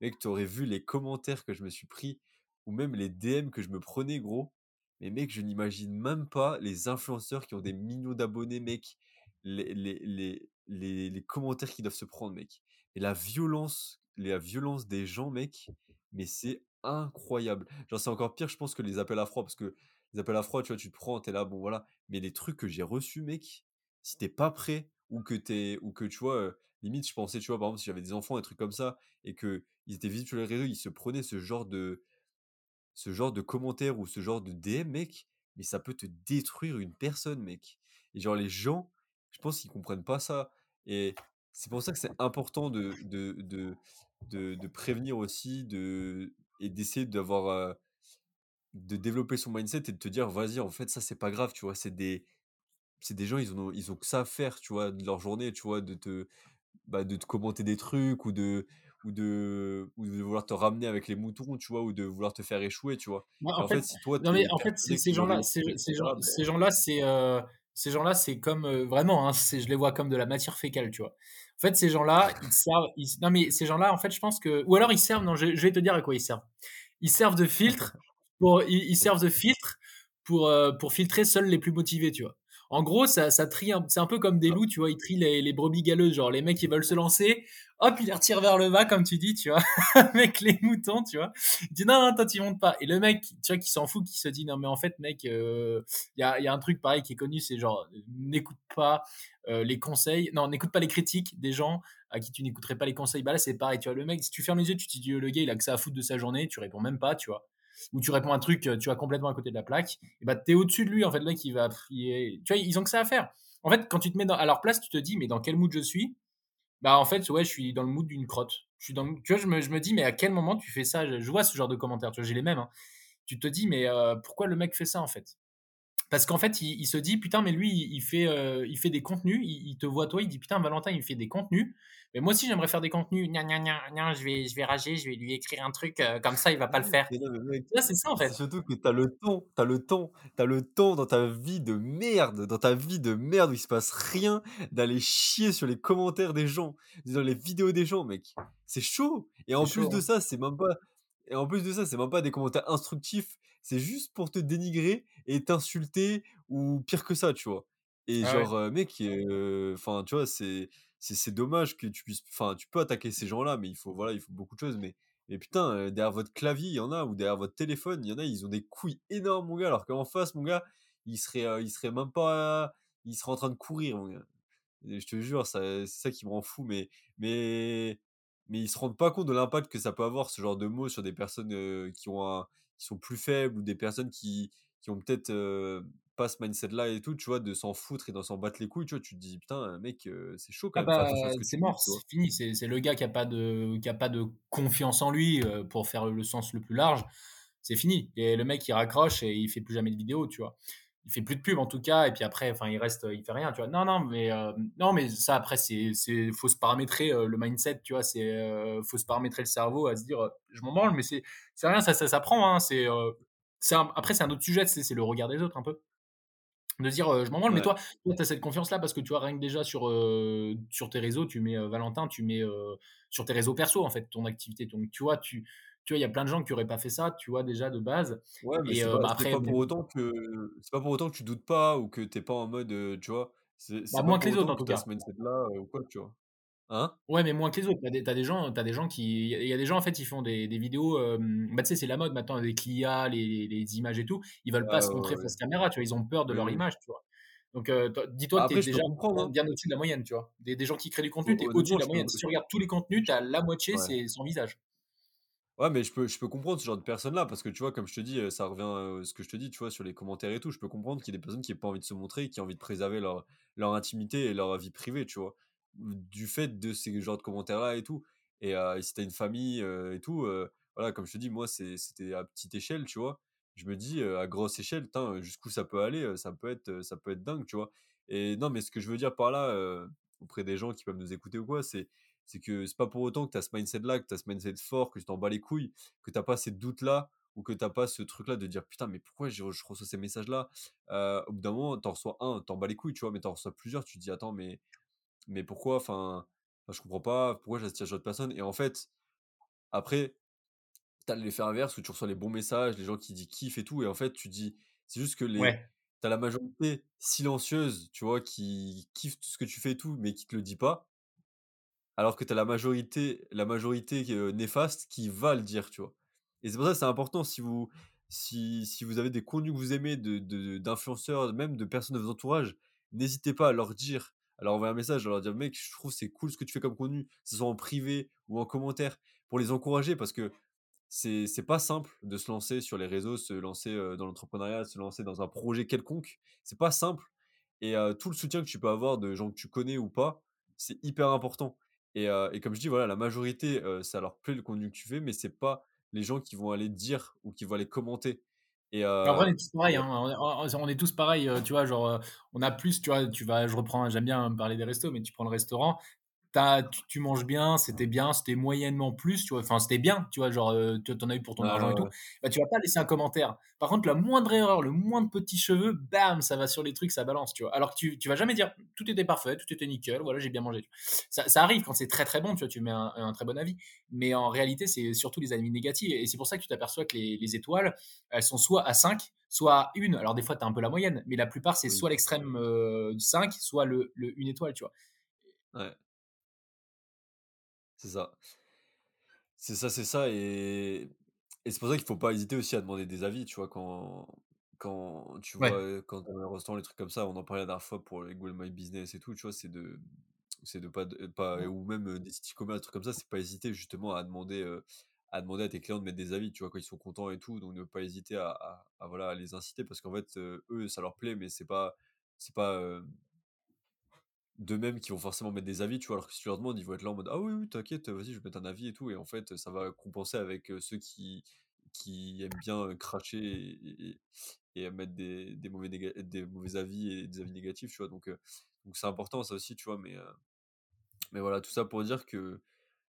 Mec, tu aurais vu les commentaires que je me suis pris ou même les DM que je me prenais, gros. Mais mec, je n'imagine même pas les influenceurs qui ont des millions d'abonnés, mec, les les les les les commentaires qu'ils doivent se prendre, mec. Et la violence la violence des gens, mec, mais c'est incroyable. Genre, c'est encore pire, je pense, que les appels à froid, parce que les appels à froid, tu vois, tu te prends, t'es là, bon, voilà. Mais les trucs que j'ai reçus, mec, si t'es pas prêt, ou que t'es, ou que tu vois, limite, je pensais, tu vois, par exemple, si j'avais des enfants, des trucs comme ça, et que ils étaient visibles sur les réseaux, ils se prenaient ce genre de, ce genre de commentaires ou ce genre de DM, mec, mais ça peut te détruire une personne, mec. Et genre, les gens, je pense qu'ils comprennent pas ça. Et c'est pour ça que c'est important de, de, de, de, prévenir aussi de, et d'essayer d'avoir, de développer son mindset et de te dire, vas-y, en fait, ça, c'est pas grave, tu vois. C'est des, c'est des gens, ils ont, ils ont que ça à faire, tu vois, de leur journée, tu vois, de te, bah, de te commenter des trucs ou de ou de ou de vouloir te ramener avec les moutons, tu vois? Ou de vouloir te faire échouer, tu vois? Et en en fait fait, si toi, non, mais en fait, ces gens-là ces gens gens-là, c'est, heu, ces gens-là, c'est comme, heu, vraiment, hein, c'est je les vois comme de la matière fécale, tu vois? En fait, ces gens-là, ils servent ils non, mais ces gens-là, en fait, je pense que ou alors ils servent non, je je vais te dire à quoi ils servent. Ils servent de filtre pour ils ils servent de filtre pour, heu, pour filtrer seuls les plus motivés, tu vois? En gros, ça ça trie c'est un peu comme des loups, tu vois? Ils trient les les brebis galeuses, genre les mecs, ils veulent se lancer, hop, ils les retirent vers le bas, comme tu dis, tu vois? Avec les moutons, tu vois? Il dit: «Non, non, toi, tu montes pas» et le mec, tu vois, qui s'en fout, qui se dit: «Non, mais en fait, mec, il y a y a un truc pareil qui est connu, c'est genre, n'écoute pas, heu, les conseils non, n'écoute pas les critiques des gens à qui tu n'écouterais pas les conseils». Bah, là, c'est pareil, tu vois? Le mec, si tu fermes les yeux, tu te dis: «Le gars, il a que ça à foutre de sa journée», tu réponds même pas, tu vois? Ou tu réponds un truc, heu, tu vas complètement à côté de la plaque et bah, tu es au-dessus de lui, en fait. Mec, il va tu vois, ils ont que ça à faire. En fait, quand tu te mets à leur place, tu te dis: «Mais dans quel mood je suis?» Bah, en fait, ouais, je suis dans le mood d'une crotte. Je suis dans tu vois, je me dis: «Mais à quel moment tu fais ça?» je vois ce genre de commentaires, tu vois? J'ai les mêmes, hein. Tu te dis: «Mais, heu, pourquoi le mec fait ça, en fait?» Parce qu'en fait, il il se dit: «Putain, mais lui, il fait, heu, il fait des contenus, il il te voit toi, il dit: "Putain, Valentin, il fait des contenus, mais moi aussi j'aimerais faire des contenus, gna gna gna, gna, je vais je vais rager, je vais lui écrire un truc, heu, comme ça il va pas le faire». C'est ça, en c'est fait. surtout que tu as le temps, tu as le temps, tu as le temps dans ta vie de merde, dans ta vie de merde où il se passe rien, d'aller chier sur les commentaires des gens, dans les vidéos des gens, mec. C'est chaud et en plus chaud, de hein. ça, c'est même pas et en plus de ça, c'est même pas des commentaires instructifs, c'est juste pour te dénigrer et t'insulter ou pire que ça, tu vois? Et Ah ouais. genre, mec, enfin, tu vois, c'est c'est c'est dommage que tu puisses enfin, tu peux attaquer ces gens-là, mais il faut, voilà, il faut beaucoup de choses, mais mais putain, derrière votre clavier, il y en a ou derrière votre téléphone, il y en a, ils ont des couilles énormes, mon gars, alors qu'en face, mon gars, il serait, il serait même pas il serait en train de courir, mon gars. Et je te jure, ça c'est ça qui me rend fou, mais mais mais ils se rendent pas compte de l'impact que ça peut avoir, ce genre de mots sur des personnes, qui ont un qui sont plus faibles ou des personnes qui qui ont peut-être, pas ce mindset-là et tout, tu vois? De s'en foutre et de s'en battre les couilles, tu vois? Tu te dis: «Putain, mec, c'est chaud quand Ah même, bah, c'est tu dis», mort, c'est fini, c'est le gars qui a pas de qui a pas de confiance en lui, pour faire le sens le plus large, c'est fini et le mec, il raccroche et il fait plus jamais de vidéos, tu vois? Il fait plus de pub en tout cas et puis après, enfin, il reste, il fait rien, tu vois? Non, non, mais non, mais ça après c'est c'est faut se paramétrer, le mindset, tu vois? C'est, faut se paramétrer le cerveau à se dire, «Je m'en branle», mais c'est c'est rien, ça ça s'apprend, hein, c'est un après c'est un autre sujet, c'est le regard des autres un peu. De dire, «Je m'en branle», mais toi toi tu as cette confiance-là parce que tu vois, rien que déjà sur, sur tes réseaux, tu mets, Valentin, tu mets, sur tes réseaux perso, en fait, ton activité. Donc tu vois, tu tu vois, il y a plein de gens qui auraient pas fait ça, tu vois, déjà de base Ouais, mais et c'est pas bah, après pas pour autant que c'est pas pour autant que tu doutes pas ou que tu es pas en mode, tu vois? C'est bah, moins que les autres en tout cas. heu, ou quoi, tu vois? Hein? Ouais, mais moins que les autres. Tu as des des gens tu des gens qui il y a a des gens, en fait, ils font des des vidéos, bah, tu sais, c'est la mode maintenant avec l'IA, les les images et tout. Ils veulent pas se ouais, montrer ouais. face caméra, tu vois? Ils ont peur de leur oui. image, tu vois? Donc dis-toi que tu es Après, je peux déjà hein. bien au-dessus de la moyenne, tu vois? Des des gens qui créent du contenu, Ho tu es au-dessus de la moyenne. Si tu regardes tous les contenus, tu as la moitié, ouais. c'est son visage. Ouais, mais je peux je peux comprendre ce genre de personnes-là parce que, tu vois, comme je te dis, ça revient, heu, ce que je te dis, tu vois, sur les commentaires et tout. Je peux comprendre qu'il y ait des personnes qui aient pas envie de se montrer, qui ont envie de préserver leur leur intimité et leur vie privée, tu vois? Du fait de ces genres de commentaires-là et tout. Et, et si tu as une famille, et tout, voilà, comme je te dis, moi, c'était à petite échelle, tu vois? Je me dis, à grosse échelle, jusqu'où ça peut aller, ça peut être, ça peut être dingue, tu vois? Et non, mais ce que je veux dire par là, auprès des gens qui peuvent nous écouter ou quoi, c'est c'est que c'est pas pour autant que tu as ce mindset-là, que tu as ce mindset fort, que tu t'en bats les couilles, que tu as pas ces doutes-là ou que tu as pas ce truc-là de dire: «Putain, mais pourquoi je reçois ces messages-là?» au bout d'un moment, tu en reçois 1, tu t'en bats les couilles, tu vois? Mais tu en reçois plusieurs, tu te dis: «Attends, mais mais pourquoi? Enfin, je comprends pas, pourquoi j'attire de personnes?» et en fait, après, tu as l'effet inverse où tu reçois les bons messages, les gens qui disent kiffent et tout et en fait, tu dis c'est juste que les Ouais. tu as la majorité silencieuse, tu vois, qui kiffe tout ce que tu fais et tout, mais qui te le dit pas alors que tu as la majorité la majorité néfaste qui va le dire, tu vois? Et c'est pour ça que c'est important si vous si si vous avez des contenus que vous aimez de de d'influenceurs, même de personnes de votre entourage, n'hésitez pas à leur dire, leur envoyer un message, leur dire: «Mec, je trouve c'est cool ce que tu fais comme contenu», que ce soit en privé ou en commentaire, pour les encourager parce que c'est c'est pas simple de se lancer sur les réseaux, se lancer, dans l'entrepreneuriat, se lancer dans un projet quelconque. C'est pas simple et tout le soutien que tu peux avoir de gens que tu connais ou pas, c'est hyper important et et comme je dis, voilà, la majorité, ça leur plaît le contenu que tu fais, mais c'est pas les gens qui vont aller dire ou qui vont aller commenter et Après, on est tous pareils, hein, on est tous pareils, tu vois? Genre, heu, on a plus, tu vois? Tu vas je reprends j'aime bien parler des restos, mais tu prends le restaurant, as tu tu manges bien, c'était bien, c'était moyennement plus, tu vois? Enfin, c'était bien, tu vois? Genre, heu, tu en as eu pour ton argent et tout. Bah, tu vas pas laisser un commentaire. Par contre, la moindre erreur, le moindre petit cheveu, bam, ça va sur les trucs, ça balance, tu vois? Alors que tu tu vas jamais dire: «Tout était parfait, tout était nickel, voilà, j'ai bien mangé». Ça ça arrive quand c'est très, très bon, tu vois? Tu mets un un très bon avis. Mais en réalité, c'est surtout les avis négatifs et c'est pour ça que tu t'aperçois que les les étoiles, elles sont soit à 5, soit à 1. Alors des fois, tu as un peu la moyenne, mais la plupart, c'est Oui, soit l'extrême, heu, 5, soit le le 1 étoile, tu vois? ouais, c'est ça. C'est ça, c'est ça et et c'est pour ça qu'il faut pas hésiter aussi à demander des avis, tu vois? Quand quand tu vois, quand tu un restaurant, les trucs comme ça, on en parlait la dernière fois pour les Google My Business et tout, tu vois? C'est de c'est de pas de pas ou même, des sites e-commerce, des trucs comme ça, c'est pas hésiter justement à demander, à demander à tes clients de mettre des avis, tu vois? Quand ils sont contents et tout, donc ne pas hésiter à à à voilà, à les inciter parce qu'en fait, eux, ça leur plaît, mais c'est pas c'est pas, d'eux-mêmes qui vont forcément mettre des avis, tu vois? Alors que si tu leur demandes, ils vont être là en mode: «Ah oui, oui, t'inquiète, vas-y, je vais mettre un avis et tout» et en fait, ça va compenser avec, ceux qui qui aiment bien, cracher et et et mettre des mauvais des mauvais avis et des avis négatifs, tu vois? Donc donc c'est important ça aussi, tu vois? Mais mais voilà, tout ça pour dire que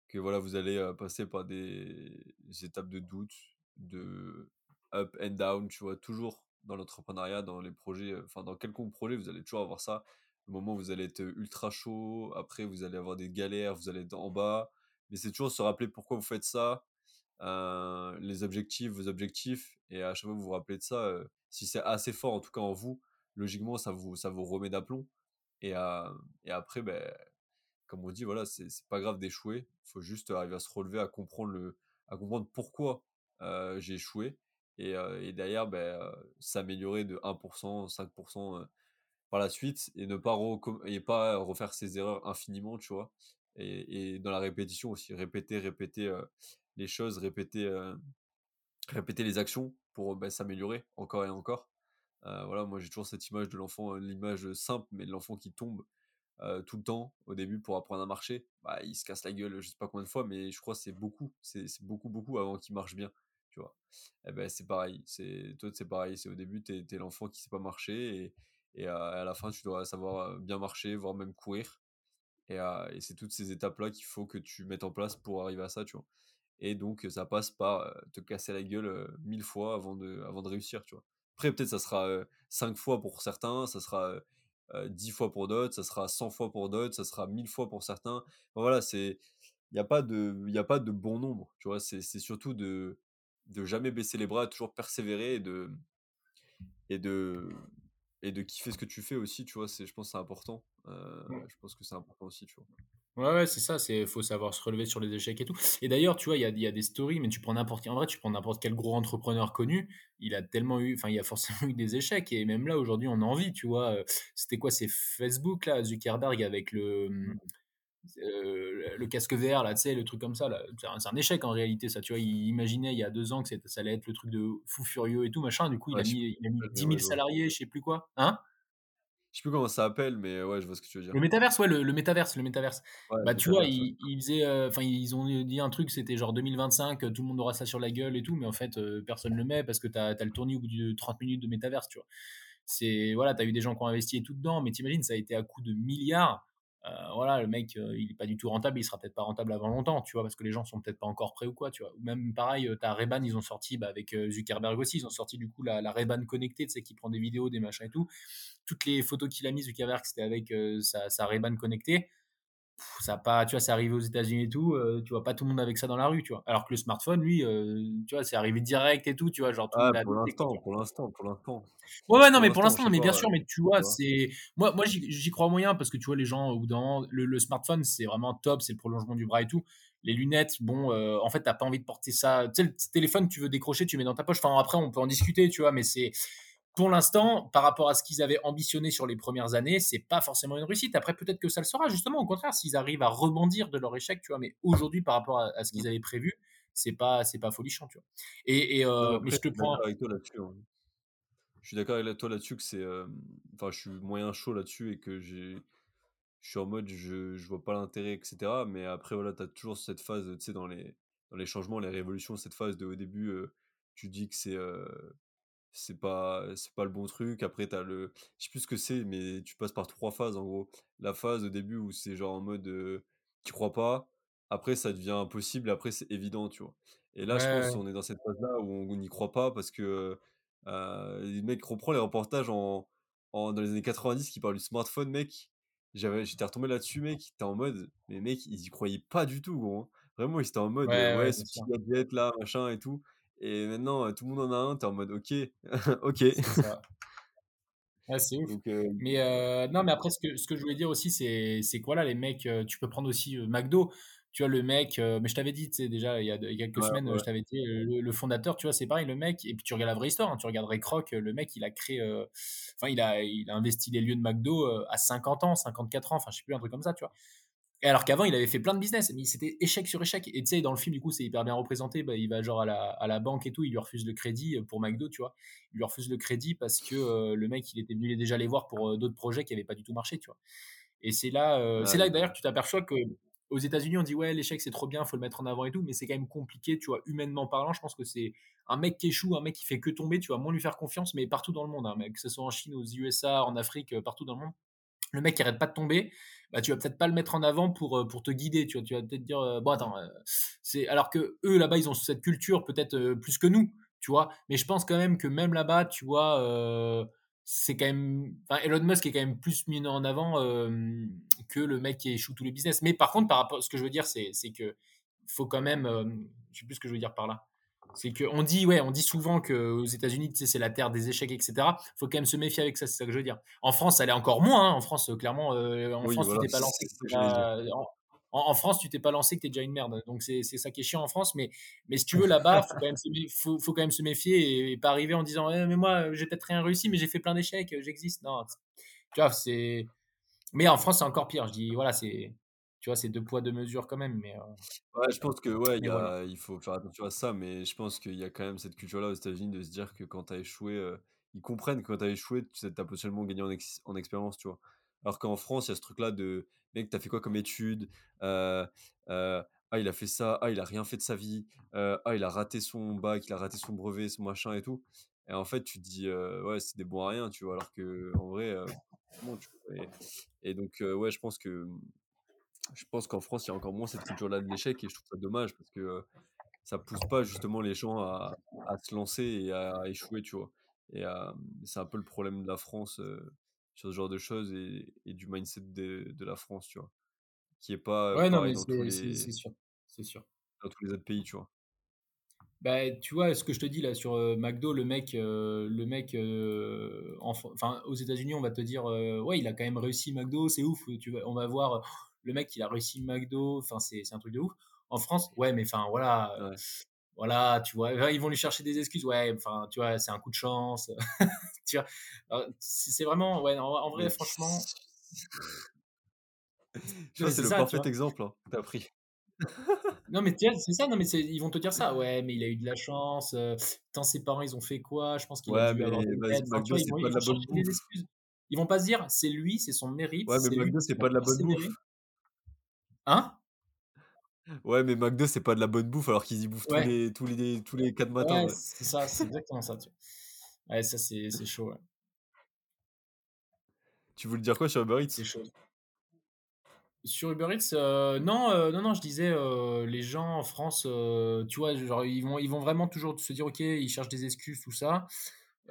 que voilà, vous allez, passer par des étapes de doute, de up and down, tu vois? Toujours dans l'entrepreneuriat, dans les projets, enfin dans quelconque projet, vous allez toujours avoir ça. Le moment où vous allez être, ultra chaud, après vous allez avoir des galères, vous allez être en bas, mais c'est toujours se rappeler pourquoi vous faites ça, les objectifs, vos objectifs. Et à chaque fois vous vous rappelez de ça, si c'est assez fort en tout cas en vous, logiquement ça vous ça vous remet d'aplomb. Et et après, beh comme on dit, voilà, c'est pas grave d'échouer. Il faut juste arriver à se relever, à comprendre le à comprendre pourquoi, j'ai échoué. Et et derrière, heu, s'améliorer de 1% 5 heu, par la suite et ne pas et pas refaire ses erreurs infiniment, tu vois? Et dans la répétition aussi, répéter, répéter, les choses, répéter, répéter les actions pour, bah, s'améliorer encore et encore. Voilà, moi j'ai toujours cette image de l'enfant, l'image, simple, mais de l'enfant qui tombe tout le temps au début pour apprendre à marcher, bah, il se casse la gueule, je sais pas combien de fois, mais je crois c'est beaucoup, c'est beaucoup, beaucoup avant qu'il marche bien, tu vois? Et ben c'est pareil, c'est toi, c'est pareil, c'est au début, tu es l'enfant qui sait pas marcher et et à la fin, tu dois savoir, bien marcher, voire même courir et c'est toutes ces étapes-là qu'il faut que tu mettes en place pour arriver à ça, tu vois? Et donc ça passe par, te casser la gueule, 1000 fois avant de avant de réussir, tu vois? Après peut-être ça sera, 5 fois pour certains, ça sera, 10 fois pour d'autres, ça sera 100 fois pour d'autres, ça sera 1000 fois pour certains. Voilà, c'est il y a pas de il a pas de bon nombre, tu vois? C'est c'est surtout de de jamais baisser les bras, toujours persévérer et de et de et de kiffer ce que tu fais aussi, tu vois? C'est je pense que c'est important, heu, je pense que c'est important aussi, tu vois? Ouais, ouais, c'est ça, c'est faut savoir se relever sur les échecs et tout. Et d'ailleurs, tu vois, il y a y a des stories, mais tu prends n'importe en vrai, tu prends n'importe quel gros entrepreneur connu, il a tellement eu enfin, il y a forcément eu des échecs et même là, aujourd'hui, on en vit, tu vois? Heu, c'était quoi? C'est Facebook là, Zuckerberg avec le, heu, le casque VR là, tu sais, le truc comme ça là. C'est un échec en réalité ça, tu vois? Il imaginait il y a 2 ans que ça allait être le truc de fou furieux et tout machin, du coup, il Ouais, a mis il a mis pas, je 10 000 ouais, je vois. salariés, je sais plus quoi. Hein? Je sais plus comment ça s'appelle, mais ouais, je vois ce que tu veux dire. Le métaverse, ouais, le le métaverse le métaverse. Ouais, Bah, tu vois, ils ils faisaient, heu, enfin, ils ont dit un truc, c'était genre 2025, tout le monde aura ça sur la gueule et tout, mais en fait, heu, personne le met parce que tu as le tournis au bout de 30 minutes de métaverse, tu vois? C'est voilà, tu as eu des gens qui ont investi et tout dedans, mais tu imagines, ça a été à coup de milliards. Heu, voilà, le mec, heu, il est pas du tout rentable, il sera peut-être pas rentable avant longtemps, tu vois? Parce que les gens sont peut-être pas encore prêts ou quoi, tu vois? Ou même pareil, heu, tu as Ray-Ban, ils ont sorti, bah, avec, Zuckerberg aussi, ils ont sorti du coup la Ray-Ban connectée, tu sais, qui prend des vidéos, des machins et tout. Toutes les photos qu'il a mis Zuckerberg, c'était avec, sa sa Ray-Ban connectée. Ça a pas, tu vois, c'est arrivé aux États-Unis et tout, heu, tu vois pas tout le monde avec ça dans la rue, tu vois? Alors que le smartphone, lui, heu, tu vois, c'est arrivé direct et tout, tu vois? Genre tout Ah, pour l'instant, pour l'instant, pour l'instant. Ouais, ouais, non, Pour mais pour l'instant, mais bien sûr, mais tu vois, c'est moi moi j'y crois moyen parce que tu vois les gens d'un moment, le le smartphone, c'est vraiment top, c'est le prolongement du bras et tout. Les lunettes, bon, heu, en fait, tu as pas envie de porter ça tu sais, le téléphone, tu veux décrocher, tu mets dans ta poche. Enfin, après, on peut en discuter, tu vois? Mais c'est pour l'instant, par rapport à ce qu'ils avaient ambitionné sur les premières années, c'est pas forcément une réussite. Après, peut-être que ça le sera, justement, au contraire, s'ils arrivent à rebondir de leur échec, tu vois? Mais aujourd'hui, par rapport à à ce qu'ils avaient prévu, c'est pas c'est pas folichon, tu vois? Et et Non, mais je te prends d'accord avec toi là-dessus, hein. Je suis d'accord avec toi là-dessus que c'est, hem, enfin, je suis moyen chaud là-dessus et que j'ai je suis en mode je je vois pas l'intérêt et cetera. Mais après voilà, tu as toujours cette phase, tu sais, dans les dans les changements, les révolutions, cette phase de au début, heu, tu dis que c'est, C'est pas c'est pas le bon truc. Après, t'as le je sais plus ce que c'est, mais tu passes par 3 phases, en gros. La phase au début où c'est genre en mode, heu, tu crois pas. Après, ça devient impossible. Après, c'est évident, tu vois? Et ouais, là, je pense ouais. on est dans cette phase-là où on n'y croit pas parce que, les mecs reprend les reportages en en dans les années 90 qui parlent du smartphone, mec. J'avais j'étais retombé là-dessus, mec. Tu en mode, mais mec, ils y croyaient pas du tout, gros, hein. Vraiment, ils étaient en mode, Ouais, ouais, «Ouais, bien ce petit gadget là, machin et tout». Et maintenant, tout le monde en a un, tu es en mode: «OK, OK». Ouais, c'est ouf. Donc Mais non, mais après ce que ce que je voulais dire aussi, c'est c'est que voilà, les mecs, tu peux prendre aussi, McDo. Tu vois le mec, mais je t'avais dit, tu sais déjà il y a de il y a quelques ouais, semaines, ouais, je t'avais dit, le le fondateur, tu vois, c'est pareil, le mec et puis tu regardes la vraie histoire, hein, tu regardes Ray Kroc, le mec il a créé, enfin il a il a investi les lieux de McDo, à 50 ans, 54 ans, enfin je sais plus, un truc comme ça, tu vois? Et alors qu'avant, il avait fait plein de business, mais c'était échec sur échec. Et tu sais, dans le film, du coup, c'est hyper bien représenté. Bah, il va genre à la, à la banque et tout, il lui refuse le crédit euh, pour McDo, tu vois. Il lui refuse le crédit parce que euh, le mec, il était venu déjà les voir pour euh, d'autres projets qui n'avaient pas du tout marché, tu vois. Et c'est là, euh, c'est là d'ailleurs que tu t'aperçois que aux États-Unis, on dit ouais, l'échec c'est trop bien, faut le mettre en avant et tout, mais c'est quand même compliqué, tu vois, humainement parlant. Je pense que c'est un mec qui échoue, un mec qui fait que tomber, tu vas moins lui faire confiance, mais partout dans le monde, hein, mais que ce soit en Chine, aux USA, en Afrique, partout dans le monde le mec qui arrête pas de tomber, bah, tu vas peut-être pas le mettre en avant pour, euh, pour te guider. Tu, vas peut-être dire, euh, bon, attends, euh, c'est alors que eux là-bas, ils ont cette culture peut-être plus que nous, tu vois. Mais je pense quand même que même là-bas, tu vois, c'est quand même. Elon Musk est quand même plus mis en avant que le mec qui échoue tous les business. Mais par contre, par rapport, ce que je veux dire, c'est, c'est que faut quand même. je sais plus ce que je veux dire par là. C'est qu'on dit, ouais, on dit souvent qu'aux États-Unis, tu sais, c'est la terre des échecs, etc. faut quand même se méfier avec ça, c'est ça que je veux dire. En France, ça l'est encore moins. hein. En France, euh, clairement, euh, en oui, France, tu voilà, t'es pas lancé. que que En, en- France, tu t'es pas lancé que t'es déjà une merde. Donc c'est ça qui est chiant en France. Mais, mais si tu veux, là-bas, faut quand même se mé- faut, faut quand même se méfier et, et pas arriver en disant, Eh, mais moi, j'ai peut-être rien réussi, mais j'ai fait plein d'échecs, euh, j'existe. Non, tu vois, c'est. Mais en France, c'est encore pire. Je dis, voilà, c'est, tu vois, c'est deux poids deux mesures quand même. Mais, euh, Ouais, je pense que, ouais, il voilà. faut faire attention à ça, mais je pense qu'il y a quand même cette culture-là aux États-Unis de se dire que quand tu as échoué, ils comprennent que quand tu as échoué, tu as potentiellement gagné en ex en expérience, tu vois? Alors qu'en France, il y a ce truc-là de: «Mec, tu as fait quoi comme études?» heu heu, «Ah, il a fait ça. Ah, il a rien fait de sa vie. Ah, il a raté son bac, il a raté son brevet, son machin et tout» et en fait, tu te dis, «Ouais, c'est des bons à rien», tu vois? Alors vrai, non, tu vois? Et et donc ouais, je pense que, mmh je pense qu'en France, il y a encore moins cette culture-là de l'échec et je trouve ça dommage parce que, heu, ça pousse pas justement les gens à à se lancer et à échouer, tu vois? Et c'est un peu le problème de la France, sur ce genre de choses et et du mindset de de la France, tu vois? Qui est pas, Ouais, non, mais dans tous c'est sûr. C'est sûr. dans tous les autres pays, tu vois? Bah, tu vois, ce que je te dis là sur euh, McDo, le mec, euh, le mec euh, en enfin, aux États-Unis, on va te dire, euh, ouais, il a quand même réussi McDo, c'est ouf. Tu vas, on va voir, euh, le mec, il a réussi McDo, enfin, c'est un truc de ouf. En France, ouais, mais enfin, voilà, euh, voilà, tu vois, ils vont lui chercher des excuses, ouais, enfin, tu vois, c'est un coup de chance, tu vois. C'est vraiment, ouais, en, en vrai, Mais franchement, c'est le ça, parfait exemple, hein, tu pris. Non, mais c'est ça, non, mais c'est- ils vont te dire ça, ouais, mais il a eu de la chance, euh, putain, ses parents, ils ont fait quoi, je pense qu'il a dû avoir des enfin, vois, ils vont, ils des excuses. Ils vont pas se dire: «C'est lui, c'est son mérite, Ouais, mais c'est McDo, pas de la bonne persévérer». bouffe. Hein? Ouais, mais McDo, c'est pas de la bonne bouffe alors qu'ils y bouffent tous les tous les tous les 4 matins, ouais, ouais. c'est ça, c'est exactement ça, tu vois? Ouais, ça, c'est c'est chaud, ouais. Tu voulais dire quoi sur Uber C'est Eats? chaud. Sur Uber Eats, heu, non, heu, non, non, je disais, heu, les gens en France, heu, tu vois, genre, ils vont ils vont vraiment toujours se dire: «OK», ils cherchent des excuses, tout ça.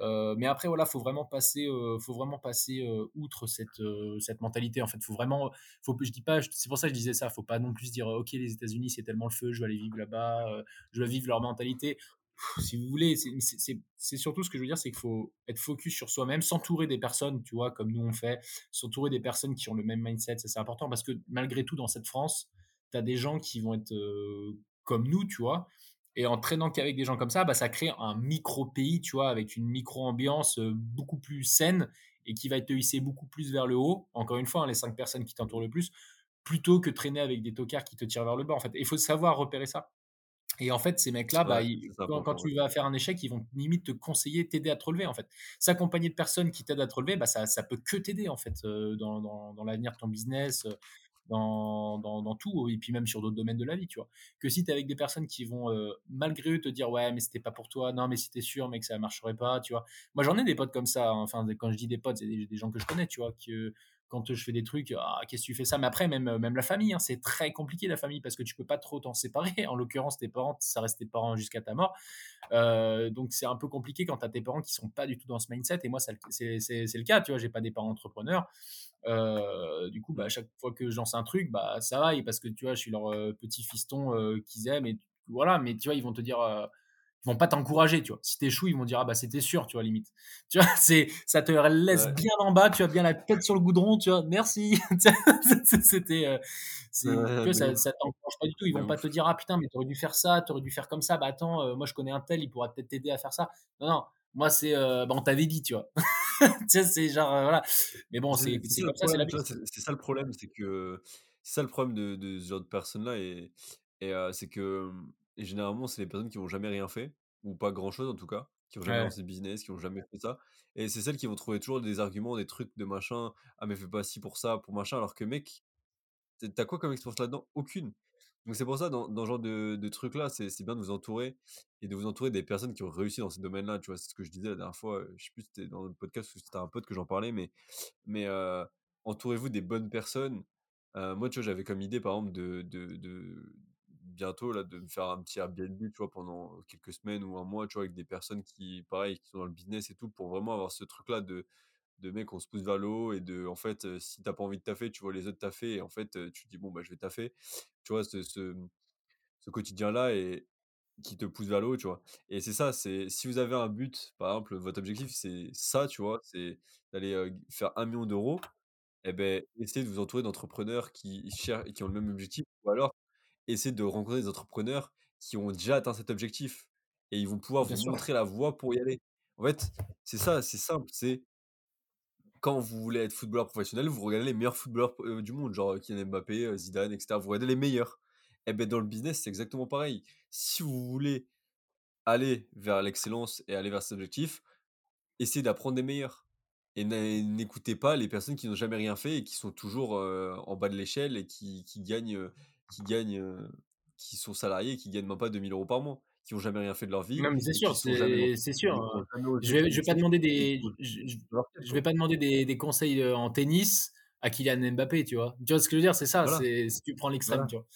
Heu, mais après voilà, faut vraiment passer, heu, faut vraiment passer, heu, outre cette, cette mentalité en fait. Faut vraiment faut je dis pas c'est pour ça que je disais ça, faut pas non plus dire: «OK, les États-Unis, c'est tellement le feu, je vais aller vivre là-bas, je vais vivre leur mentalité». Si vous voulez, c'est surtout ce que je veux dire, c'est qu'il faut être focus sur soi-même, s'entourer des personnes, tu vois, comme nous on fait, s'entourer des personnes qui ont le même mindset, c'est important parce que malgré tout dans cette France, tu as des gens qui vont être, comme nous, tu vois? Et en traînant qu'avec des gens comme ça, bah, ça crée un micro-pays, tu vois, avec une micro-ambiance euh, beaucoup plus saine et qui va te hisser beaucoup plus vers le haut. Encore une fois, hein, les cinq personnes qui t'entourent le plus, plutôt que traîner avec des tocards qui te tirent vers le bas. En fait, il faut savoir repérer ça. Et en fait, ces mecs-là, bah, ils- ça, quand, tu vas faire un échec, ils vont limite te conseiller, t'aider à te relever. En fait, s'accompagner de personnes qui t'aident à te relever, bah, ça, ça peut que t'aider en fait euh, dans, dans, dans l'avenir de ton business, euh, dans, dans, tout, et puis même sur d'autres domaines de la vie, tu vois. Que si tu es avec des personnes qui vont, euh, malgré eux, te dire ouais, mais c'était pas pour toi, non, mais t'es sûr, mais que ça marcherait pas, tu vois. Moi, j'en ai des potes comme ça. hein. Enfin, quand je dis des potes, c'est des, des gens que je connais, tu vois, que quand je fais des trucs, ah, qu'est-ce que tu fais ça? Mais après, même, même la famille, hein, c'est très compliqué la famille parce que tu peux pas trop t'en séparer. En l'occurrence, tes parents, ça reste tes parents jusqu'à ta mort. Euh, donc c'est un peu compliqué quand tu as tes parents qui sont pas du tout dans ce mindset. Et moi, c'est le cas, tu vois, j'ai pas des parents entrepreneurs. Euh, du coup, bah, à chaque fois que je lance un truc, bah, ça va, et parce que tu vois, je suis leur euh, petit fiston euh, qu'ils aiment, et voilà, mais tu vois, ils vont te dire, euh, vont pas t'encourager, tu vois. Si t'échoues, ils vont dire, ah bah c'était sûr, tu vois, limite. Tu vois, c'est, ça te laisse Ouais. bien en bas, tu as bien la tête sur le goudron, tu vois, merci. C'était, euh, ça, ça t'encourage pas du tout. Ils vont pas te dire, ah putain, mais t'aurais dû faire ça, t'aurais dû faire comme ça, bah attends, euh, moi je connais un tel, il pourra peut-être t'aider à faire ça. Non, non, moi c'est, euh, bah on t'avait dit, tu vois. tu sais, c'est genre, euh, voilà. Mais bon, C'est comme ça, c'est la? C'est ça le problème, c'est que c'est ça le problème de de ce genre de personnes-là et et heu, c'est que, mmh, généralement, c'est les personnes qui ont jamais rien fait ou pas grand-chose en tout cas, qui ont jamais Ouais, lancé de business, qui ont jamais fait ça et c'est celles qui vont trouver toujours des arguments, des trucs de machin: «Ah mais fais pas ci pour ça, pour machin», alors que mec, tu as quoi comme expérience là-dedans? Aucune. Donc c'est pour ça dans dans ce genre de de trucs-là, c'est c'est bien de vous entourer et de vous entourer des personnes qui ont réussi dans ces domaines-là, tu vois? C'est ce que je disais la dernière fois, je sais plus si c'était dans le podcast ou si c'était un pote que j'en parlais, mais mais entourez-vous des bonnes personnes. Moi, tu vois, j'avais comme idée, par exemple, de de de bientôt là, de me faire un petit Airbnb, tu vois, pendant quelques semaines ou un mois, tu vois, avec des personnes qui, pareil, qui sont dans le business et tout, pour vraiment avoir ce truc-là de de mec, on se pousse vers le haut et de, en fait, heu, si t'as pas envie de taffer, tu vois les autres taffer et en fait, tu te dis: «Bon, bah, je vais taffer». Tu vois, ce ce, quotidien-là et qui te pousse vers le haut, tu vois? Et c'est ça, c'est si vous avez un but, par exemple, votre objectif, c'est ça, tu vois? C'est d'aller, faire un million d'euros et beh, essayez de vous entourer d'entrepreneurs qui cher qui ont le même objectif ou alors essayez de rencontrer des entrepreneurs qui ont déjà atteint cet objectif et ils vont pouvoir bien vous sûr. montrer la voie pour y aller. En fait, c'est ça, c'est simple, c'est quand vous voulez être footballeur professionnel, vous regardez les meilleurs footballeurs, du monde, genre, Kylian Mbappé, Zidane et cetera. Vous regardez les meilleurs. Et beh, dans le business, c'est exactement pareil. Si vous voulez aller vers l'excellence et aller vers cet objectif, essayez d'apprendre des meilleurs et n'é n'écoutez pas les personnes qui n'ont jamais rien fait et qui sont toujours, en bas de l'échelle et qui qui gagnent, qui gagnent, qui sont salariés et qui gagnent même pas 2 000 € par mois, qui ont jamais rien fait de leur vie Non, mais c'est sûr, c'est sûr, osé je vais je vais pas demander des je vais pas demander des des conseils, en tennis à Kylian Mbappé, tu vois? Tu vois ce que je veux dire? C'est ça, Voilà, c'est si tu prends l'extrême, voilà. tu vois?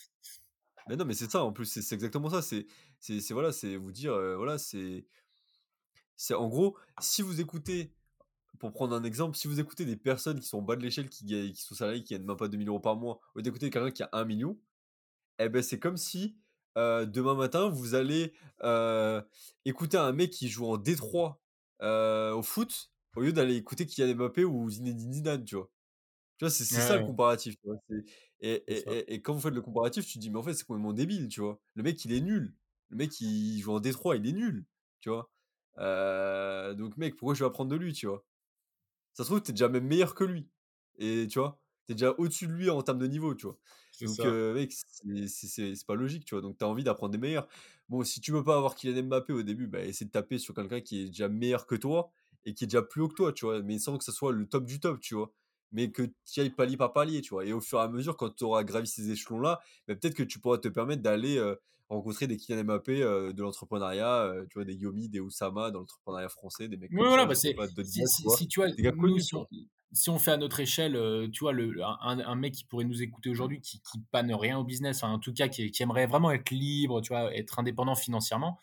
Mais non, mais c'est ça en plus, c'est exactement ça. C'est c'est c'est voilà, c'est vous dire, voilà, c'est c'est en gros, si vous écoutez pour prendre un exemple, si vous écoutez des personnes qui sont en bas de l'échelle, qui gagnent qui sont salariés, qui gagnent même pas 2 000 € par mois, lieu d'écouter quelqu'un qui a 1 000 000 et beh, c'est comme si, demain matin, vous allez, écouter un mec qui joue en D3, heu, au foot, au lieu d'aller écouter Kylian Mbappé ou Zinedine Zidane, tu vois? Tu vois, c'est Ouais, ça le comparatif, tu vois? C'est et et et et quand vous faites le comparatif, tu te dis: «Mais en fait, c'est complètement débile», tu vois? Le mec, il est nul. Le mec, il joue en D3, il est nul, tu vois? Donc mec, pourquoi je vais apprendre de lui, tu vois? Ça se trouve, tu es déjà même meilleur que lui et tu vois? Tu es déjà au-dessus de lui en termes de niveau, tu vois? C'est Donc mec, c'est pas logique, tu vois? Donc tu as envie d'apprendre des meilleurs. Bon, si tu veux pas avoir Kylian Mbappé au début, bah, essaie de taper sur quelqu'un qui est déjà meilleur que toi et qui est déjà plus haut que toi, tu vois, mais sans que ce soit le top du top, tu vois? Mais que tu ailles palier par palier, tu vois? Et au fur et à mesure, quand tu auras gravi ces échelons-là, bah, peut-être que tu pourras te permettre d'aller rencontrer des Kylian Mbappé de l'entrepreneuriat, tu vois, des Yomi, des Oussama dans l'entrepreneuriat français, des mecs comme ça, bah si, tu vois, si, on, fait à notre échelle, tu vois, le, un, mec qui pourrait nous écouter aujourd'hui, qui, qui panne rien au business, en tout cas qui, aimerait vraiment être libre, tu vois, être indépendant financièrement,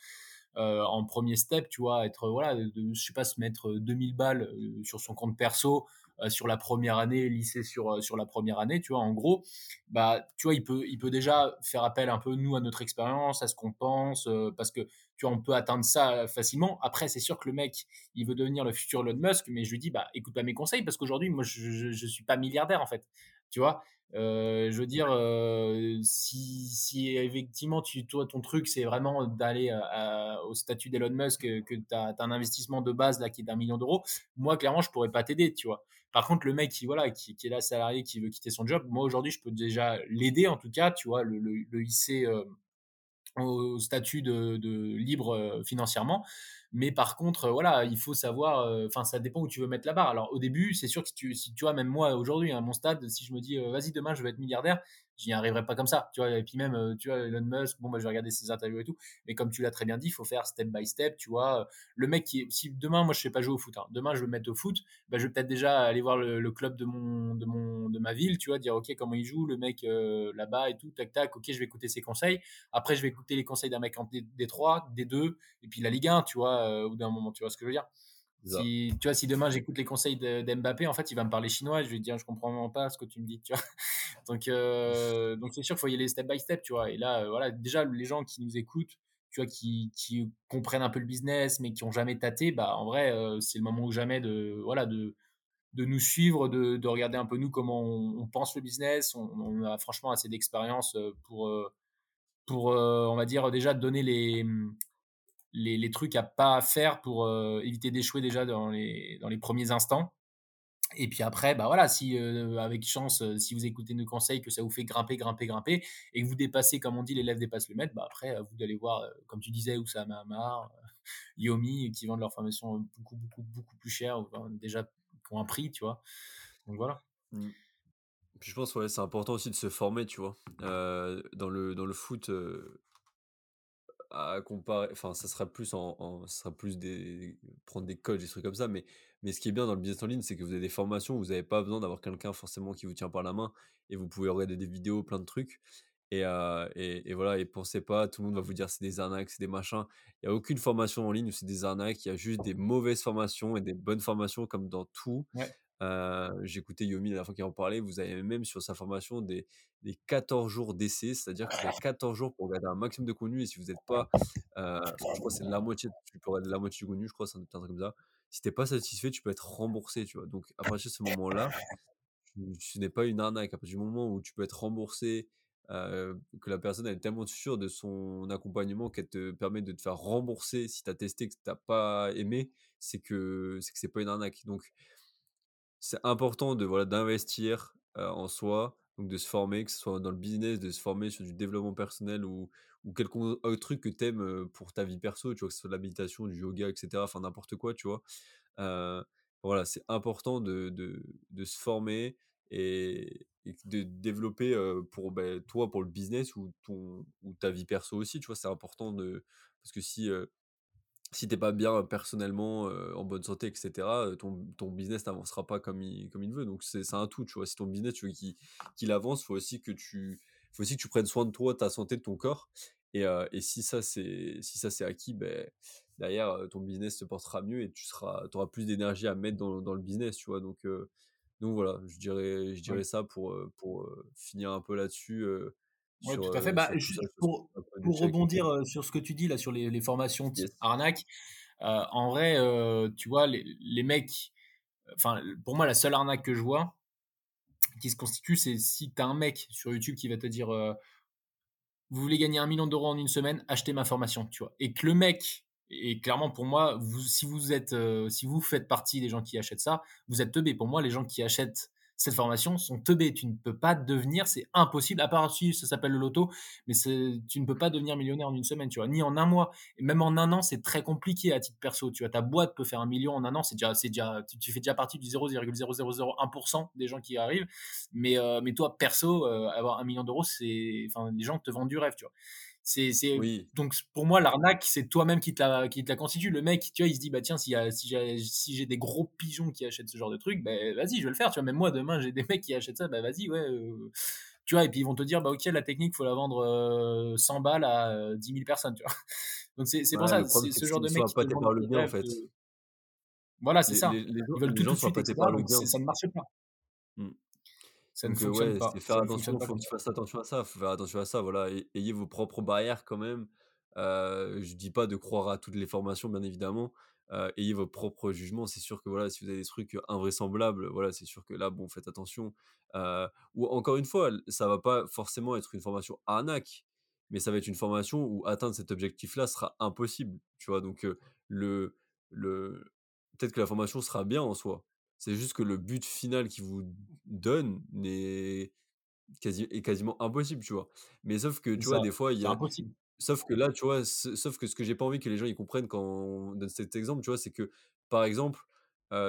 en premier step, tu vois, être, voilà, de, je sais pas, se mettre 2000 balles sur son compte perso, euh, sur la première année, lycée sur, euh, sur la première année, tu vois, en gros, bah, tu vois, il peut, il peut déjà faire appel un peu, nous, à notre expérience, à ce qu'on pense, euh, parce que, tu vois, on peut atteindre ça facilement. Après, c'est sûr que le mec, il veut devenir le futur Elon Musk, mais je lui dis, bah, écoute pas mes conseils, parce qu'aujourd'hui, moi, je, je, suis pas milliardaire, en fait, tu vois. Je veux dire, si, si, effectivement, tu, toi, ton truc, c'est vraiment d'aller au statut d'Elon Musk, que, tu as, un investissement de base là qui est d'un million d'euros, moi, clairement, je pourrais pas t'aider, tu vois. Par contre, le mec qui, voilà, qui, est là salarié, qui veut quitter son job, moi aujourd'hui, je peux déjà l'aider en tout cas, tu vois, le, le, hisser euh, au statut de, libre euh, financièrement. Mais par contre, euh, voilà, il faut savoir, enfin, ça dépend où tu veux mettre la barre. Alors au début, c'est sûr que si tu, si tu vois, même moi aujourd'hui, à mon stade, si je me dis, vas-y, demain, je vais être milliardaire, j'y arriverai pas comme ça, tu vois. Et puis même, euh, tu vois, Elon Musk, bon, bah, je vais regarder ses interviews et tout. Mais comme tu l'as très bien dit, il faut faire step by step, tu vois. Le mec qui, si demain, moi, je sais pas jouer au foot, hein, demain, je veux me mettre au foot, bah, je vais peut-être déjà aller voir le, club de mon, de mon, de ma ville, tu vois, dire, OK, comment il joue, le mec euh, là-bas et tout, tac, tac, OK, je vais écouter ses conseils. Après, je vais écouter les conseils d'un mec en D3, D2, et puis la Ligue 1, tu vois, euh, ou d'un moment, tu vois ce que je veux dire. Si, tu vois, si demain j'écoute les conseils d'Mbappé, en fait, il va me parler chinois, je vais dire, je comprends vraiment pas ce que tu me dis, tu vois. Donc, euh, donc c'est sûr qu'il faut y aller step by step, tu vois. Et là, euh, voilà, déjà, les gens qui nous écoutent, tu vois, qui, qui comprennent un peu le business, mais qui ont jamais tâté, bah, en vrai, euh, c'est le moment ou jamais de, voilà, de, de nous suivre, de, de regarder un peu nous comment on, pense le business. On, a franchement assez d'expérience pour, pour, on va dire, déjà donner les, les, trucs à pas faire pour euh, éviter d'échouer déjà dans les, dans les premiers instants. Et puis après, bah voilà, si euh, avec chance, euh, si vous écoutez nos conseils, que ça vous fait grimper, grimper, grimper, et que vous dépassez, comme on dit, l'élève dépasse le maître, bah après, vous allez voir, comme tu disais, Oussama Hamar, Yomi, qui vendent leur formation beaucoup, beaucoup, beaucoup plus cher, déjà pour un prix, tu vois. Donc voilà. Mmh. Puis je pense ouais, c'est important aussi de se former, tu vois. dans, le, dans le foot, à comparer, enfin, ça sera plus en, ça sera plus des prendre des coachs, des trucs comme ça. Mais, mais ce qui est bien dans le business en ligne, c'est que vous avez des formations, vous n'avez pas besoin d'avoir quelqu'un forcément qui vous tient par la main et vous pouvez regarder des vidéos, plein de trucs. Et, euh, et, et, voilà, et pensez pas, tout le monde va vous dire c'est des arnaques, c'est des machins. Il n'y a aucune formation en ligne où c'est des arnaques, il y a juste des mauvaises formations et des bonnes formations comme dans tout. J'ai écouté Yomi la dernière fois qu'il en parlait. Vous avez même sur sa formation des, des 14 jours d'essai, c'est-à-dire que vous avez 14 jours pour regarder un maximum de contenu. Et si vous n'êtes pas, euh, je crois c'est la moitié, tu peux regarder la moitié du contenu, je crois, c'est un truc comme ça. Si t'es pas satisfait, tu peux être remboursé, tu vois. Donc à partir de ce moment-là, ce n'est pas une arnaque. À partir du moment où tu peux être remboursé, que la personne est tellement sûre de son accompagnement qu'elle te permet de te faire rembourser si tu as testé que tu n'as pas aimé, c'est que c'est que c'est pas une arnaque. Donc c'est important de voilà d'investir en soi, donc de se former, que ce soit dans le business, de se former sur du développement personnel ou, ou quelque autre truc que tu aimes pour ta vie perso, tu vois, que ce soit de la du yoga, etc. Enfin, n'importe quoi, tu vois. voilà, c'est important de, de, de, se former et, de développer pour ben, toi, pour le business ou, ton, ou ta vie perso aussi, tu vois. C'est important de. Parce que si si t'es pas bien personnellement, en bonne santé, etc., ton, ton business n'avancera pas comme il, comme il veut. Donc c'est un tout, tu vois. Si ton business, tu veux qu'il avance, faut aussi que tu, faut aussi que tu prennes soin de toi, ta santé, de ton corps. Et, et si ça c'est si ça c'est acquis, ben derrière ton business se portera mieux et tu seras, auras plus d'énergie à mettre dans, dans, le business, tu vois. Donc donc voilà, je dirais je dirais ça pour pour finir un peu là-dessus. Oui, tout à fait. Bah, pour, pour rebondir sur ce que tu dis là sur les, les formations type arnaque, en vrai, tu vois, les, les mecs, enfin, pour moi, la seule arnaque que je vois qui se constitue, c'est si tu as un mec sur YouTube qui va te dire Vous voulez gagner un million d'euros en une semaine, achetez ma formation, tu vois. Et que le mec, et clairement pour moi, vous, si vous êtes, si vous faites partie des gens qui achètent ça, vous êtes teubé. Pour moi, les gens qui achètent cette formation sont teubés. Tu ne peux pas devenir, c'est impossible, à part si ça s'appelle le loto, mais tu ne peux pas devenir millionnaire en une semaine, tu vois, ni en un mois. Et même en un an, c'est très compliqué à titre perso. Tu vois, ta boîte peut faire un million en un an, c'est déjà, c'est déjà, tu, fais déjà partie du 0,0001% des gens qui arrivent. Mais, euh, mais toi, perso, euh, avoir un million d'euros, c'est, enfin, les gens te vendent du rêve, tu vois. C'est, oui. donc pour moi l'arnaque c'est toi-même qui te la qui te la constitue. Le mec, tu vois, il se dit bah tiens si si j'ai si j'ai des gros pigeons qui achètent ce genre de truc, ben vas-y je vais le faire. Tu vois même moi demain j'ai des mecs qui achètent ça, bah vas-y ouais. Euh, tu vois et puis ils vont te dire bah ok la technique faut la vendre 100 balles à 10 000 personnes. Tu vois. Donc c'est pour ça c'est ce genre de mec qui pas par le gain en fait. Voilà c'est ça. ils veulent tout, tout de suite par le gain. Ça ne marche pas. Ça ne fonctionne pas. faire attention, faut que tu fasses attention à ça, faut faire attention à ça, voilà, ayez vos propres barrières quand même. Euh, je dis pas de croire à toutes les formations, bien évidemment. ayez vos propres jugements. C'est sûr que voilà, si vous avez des trucs invraisemblables, voilà, c'est sûr que là, bon, faites attention. ou encore une fois, ça va pas forcément être une formation arnaque, mais ça va être une formation où atteindre cet objectif-là sera impossible. Tu vois, donc le, le, peut-être que la formation sera bien en soi, c'est juste que le but final qu'ils vous donne n'est quasi est quasiment impossible, tu vois? Mais sauf que, tu vois, des fois, il y a impossible. sauf que là, tu vois, sauf que ce que j'ai pas envie que les gens ils comprennent quand on donne cet exemple, tu vois, c'est que, par exemple,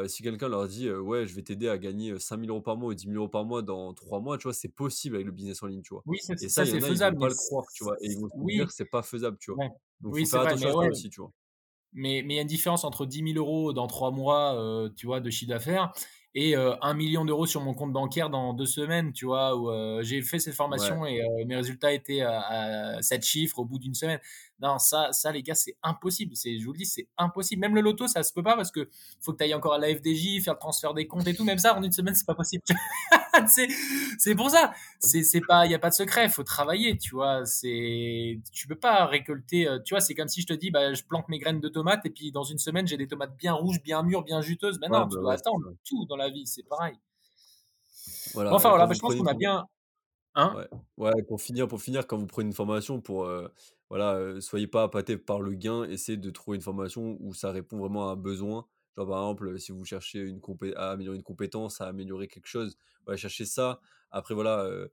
si quelqu'un leur dit, «Ouais, je vais t'aider à gagner, 5 000 € par mois ou 10 000 € par mois dans 3 mois», tu vois? C'est possible avec le business en ligne, tu vois? Oui, c'est Et ça ça, c'est a, ils vont faisable, pas le croire, tu vois? Et ils vont se dire: oui, «C'est pas faisable», tu vois? ouais. Donc Oui, faut c'est faire vrai, attention mais à ça ouais. aussi, tu vois? Mais mais il y a une différence entre 10 000 € dans 3 mois, heu, tu vois, de chiffre d'affaires et 1 000 000 d'euros sur mon compte bancaire dans 2 semaines, tu vois? Où, heu, j'ai fait cette Ouais. formation et heu, mes résultats étaient à 7 chiffres au bout d'une semaine. Non, ça ça les gars, c'est impossible. C'est je vous le dis, c'est impossible. Même le loto, ça se peut pas parce que faut que tu ailles encore à la FDJ, faire le transfert des comptes et tout. Même ça, en une semaine, c'est pas possible. c'est pour ça. C'est c'est pas il y a pas de secret, il faut travailler, tu vois, c'est tu peux pas récolter euh, tu vois, c'est comme si je te dis bah je plante mes graines de tomates et puis dans une semaine, j'ai des tomates bien rouges, bien mûres, bien juteuses. Ben Ouais, non, bah, tu dois ouais, attendre tout dans la vie, c'est pareil. Voilà, enfin voilà, bah, je pense qu'on a bien hein? Ouais, ouais, pour finir pour finir, quand vous prenez une formation pour, heu, voilà, heu, soyez pas appâtés par le gain, essayez de trouver une formation où ça répond vraiment à un besoin. Genre, par exemple, si vous cherchez une compé à améliorer une compétence, à améliorer quelque chose, voilà, cherchez ça. Après voilà, heu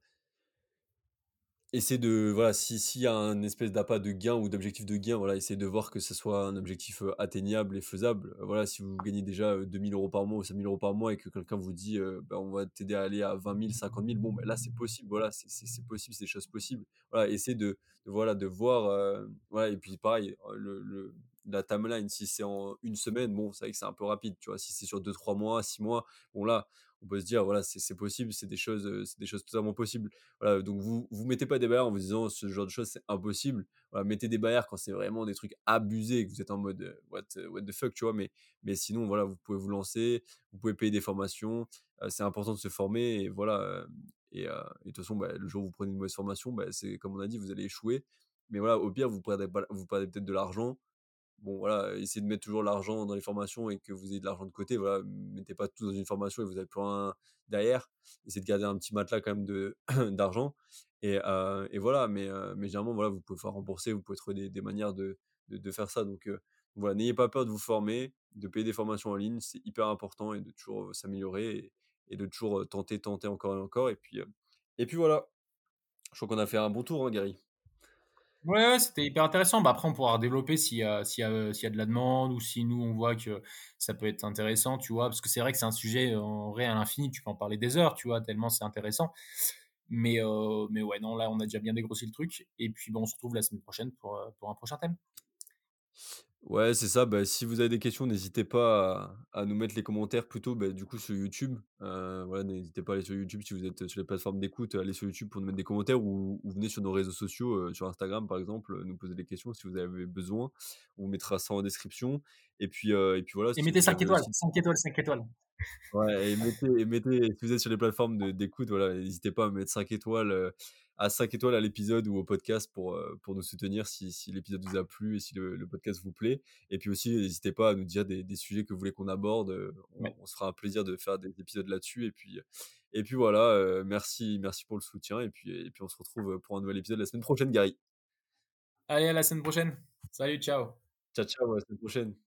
Essayer de voilà, si s'il y a un espèce d'appât de gain ou d'objectif de gain, voilà, essayez de voir que ce soit un objectif, heu, atteignable et faisable. Heu, voilà, si vous gagnez déjà, heu, 2 000 € par mois ou 5 000 € par mois et que quelqu'un vous dit, heu: «Bah, on va t'aider à aller à 20 000, 50 000», bon, bah, là, c'est possible, voilà, c'est possible, c'est des choses possibles. Voilà, essayez de voilà, de voir, voilà et puis pareil, le le la timeline, si c'est en une semaine, bon, c'est vrai que c'est un peu rapide, tu vois? Si c'est sur deux trois mois, 6 mois, bon là, on peut se dire, voilà, c'est possible, c'est des choses, c'est des choses totalement possibles. Voilà, donc vous vous mettez pas des barrières en vous disant: «Ce genre de choses, c'est impossible». Mettez des barrières quand c'est vraiment des trucs abusés que vous êtes en mode, «What, what the fuck?» tu vois? Mais mais sinon, voilà, vous pouvez vous lancer, vous pouvez payer des formations, c'est important de se former et voilà, et et de toute façon, bah, le jour où vous prenez une mauvaise formation, bah, c'est comme on a dit, vous allez échouer. Mais voilà, au pire, vous perdez vous perdez peut-être de l'argent, Bon voilà, essayez de mettre toujours l'argent dans les formations et que vous ayez de l'argent de côté, voilà. Mettez pas tout dans une formation et vous avez plus rien derrière. Essayez de garder un petit matelas quand même de d'argent et heu et voilà, mais heu, mais généralement, voilà, vous pouvez faire rembourser, vous pouvez trouver des manières de de faire ça donc heu, voilà, n'ayez pas peur de vous former, de payer des formations en ligne, c'est hyper important et de toujours, s'améliorer et et de toujours, tenter, tenter encore et encore et puis, et puis voilà. Je crois qu'on a fait un bon tour, hein, Gary? Ouais, ouais, c'était hyper intéressant. Bah, après, on pourra redévelopper s'il y a y a, s'il y a de la demande ou si nous, on voit que ça peut être intéressant, tu vois? Parce que c'est vrai que c'est un sujet, euh, en vrai, à l'infini. Tu peux en parler des heures, tu vois? Tellement c'est intéressant. Mais, heu, mais ouais, non, là, on a déjà bien dégrossi le truc et puis, bon, on se retrouve la semaine prochaine pour, pour un prochain thème. Ouais, c'est ça. Bah, si vous avez des questions, n'hésitez pas à, à nous mettre les commentaires plutôt, bah, du coup, sur YouTube. Euh, voilà, n'hésitez pas à aller sur YouTube si vous êtes sur les plateformes d'écoute, allez sur YouTube pour nous mettre des commentaires ou, ou venez sur nos réseaux sociaux, euh, sur Instagram par exemple, euh, nous poser des questions si vous avez besoin. On mettra ça en description. Et puis, euh, et puis voilà, Et si mettez vous 5 avez étoiles, aussi 5 étoiles, 5 étoiles. Ouais et mettez et mettez si vous êtes sur les plateformes de d'écoute, voilà, n'hésitez pas à mettre 5 étoiles, heu, à 5 étoiles à l'épisode ou au podcast pour, heu, pour nous soutenir si si l'épisode vous a plu et si le le podcast vous plaît et puis aussi n'hésitez pas à nous dire des des sujets que vous voulez qu'on aborde, heu, on Ouais. on se fera un plaisir de faire des épisodes là-dessus et puis, et puis voilà, merci merci pour le soutien et puis et puis on se retrouve, pour un nouvel épisode la semaine prochaine, Gary. Allez, à la semaine prochaine. Salut, ciao. Ciao, ciao, à la semaine prochaine.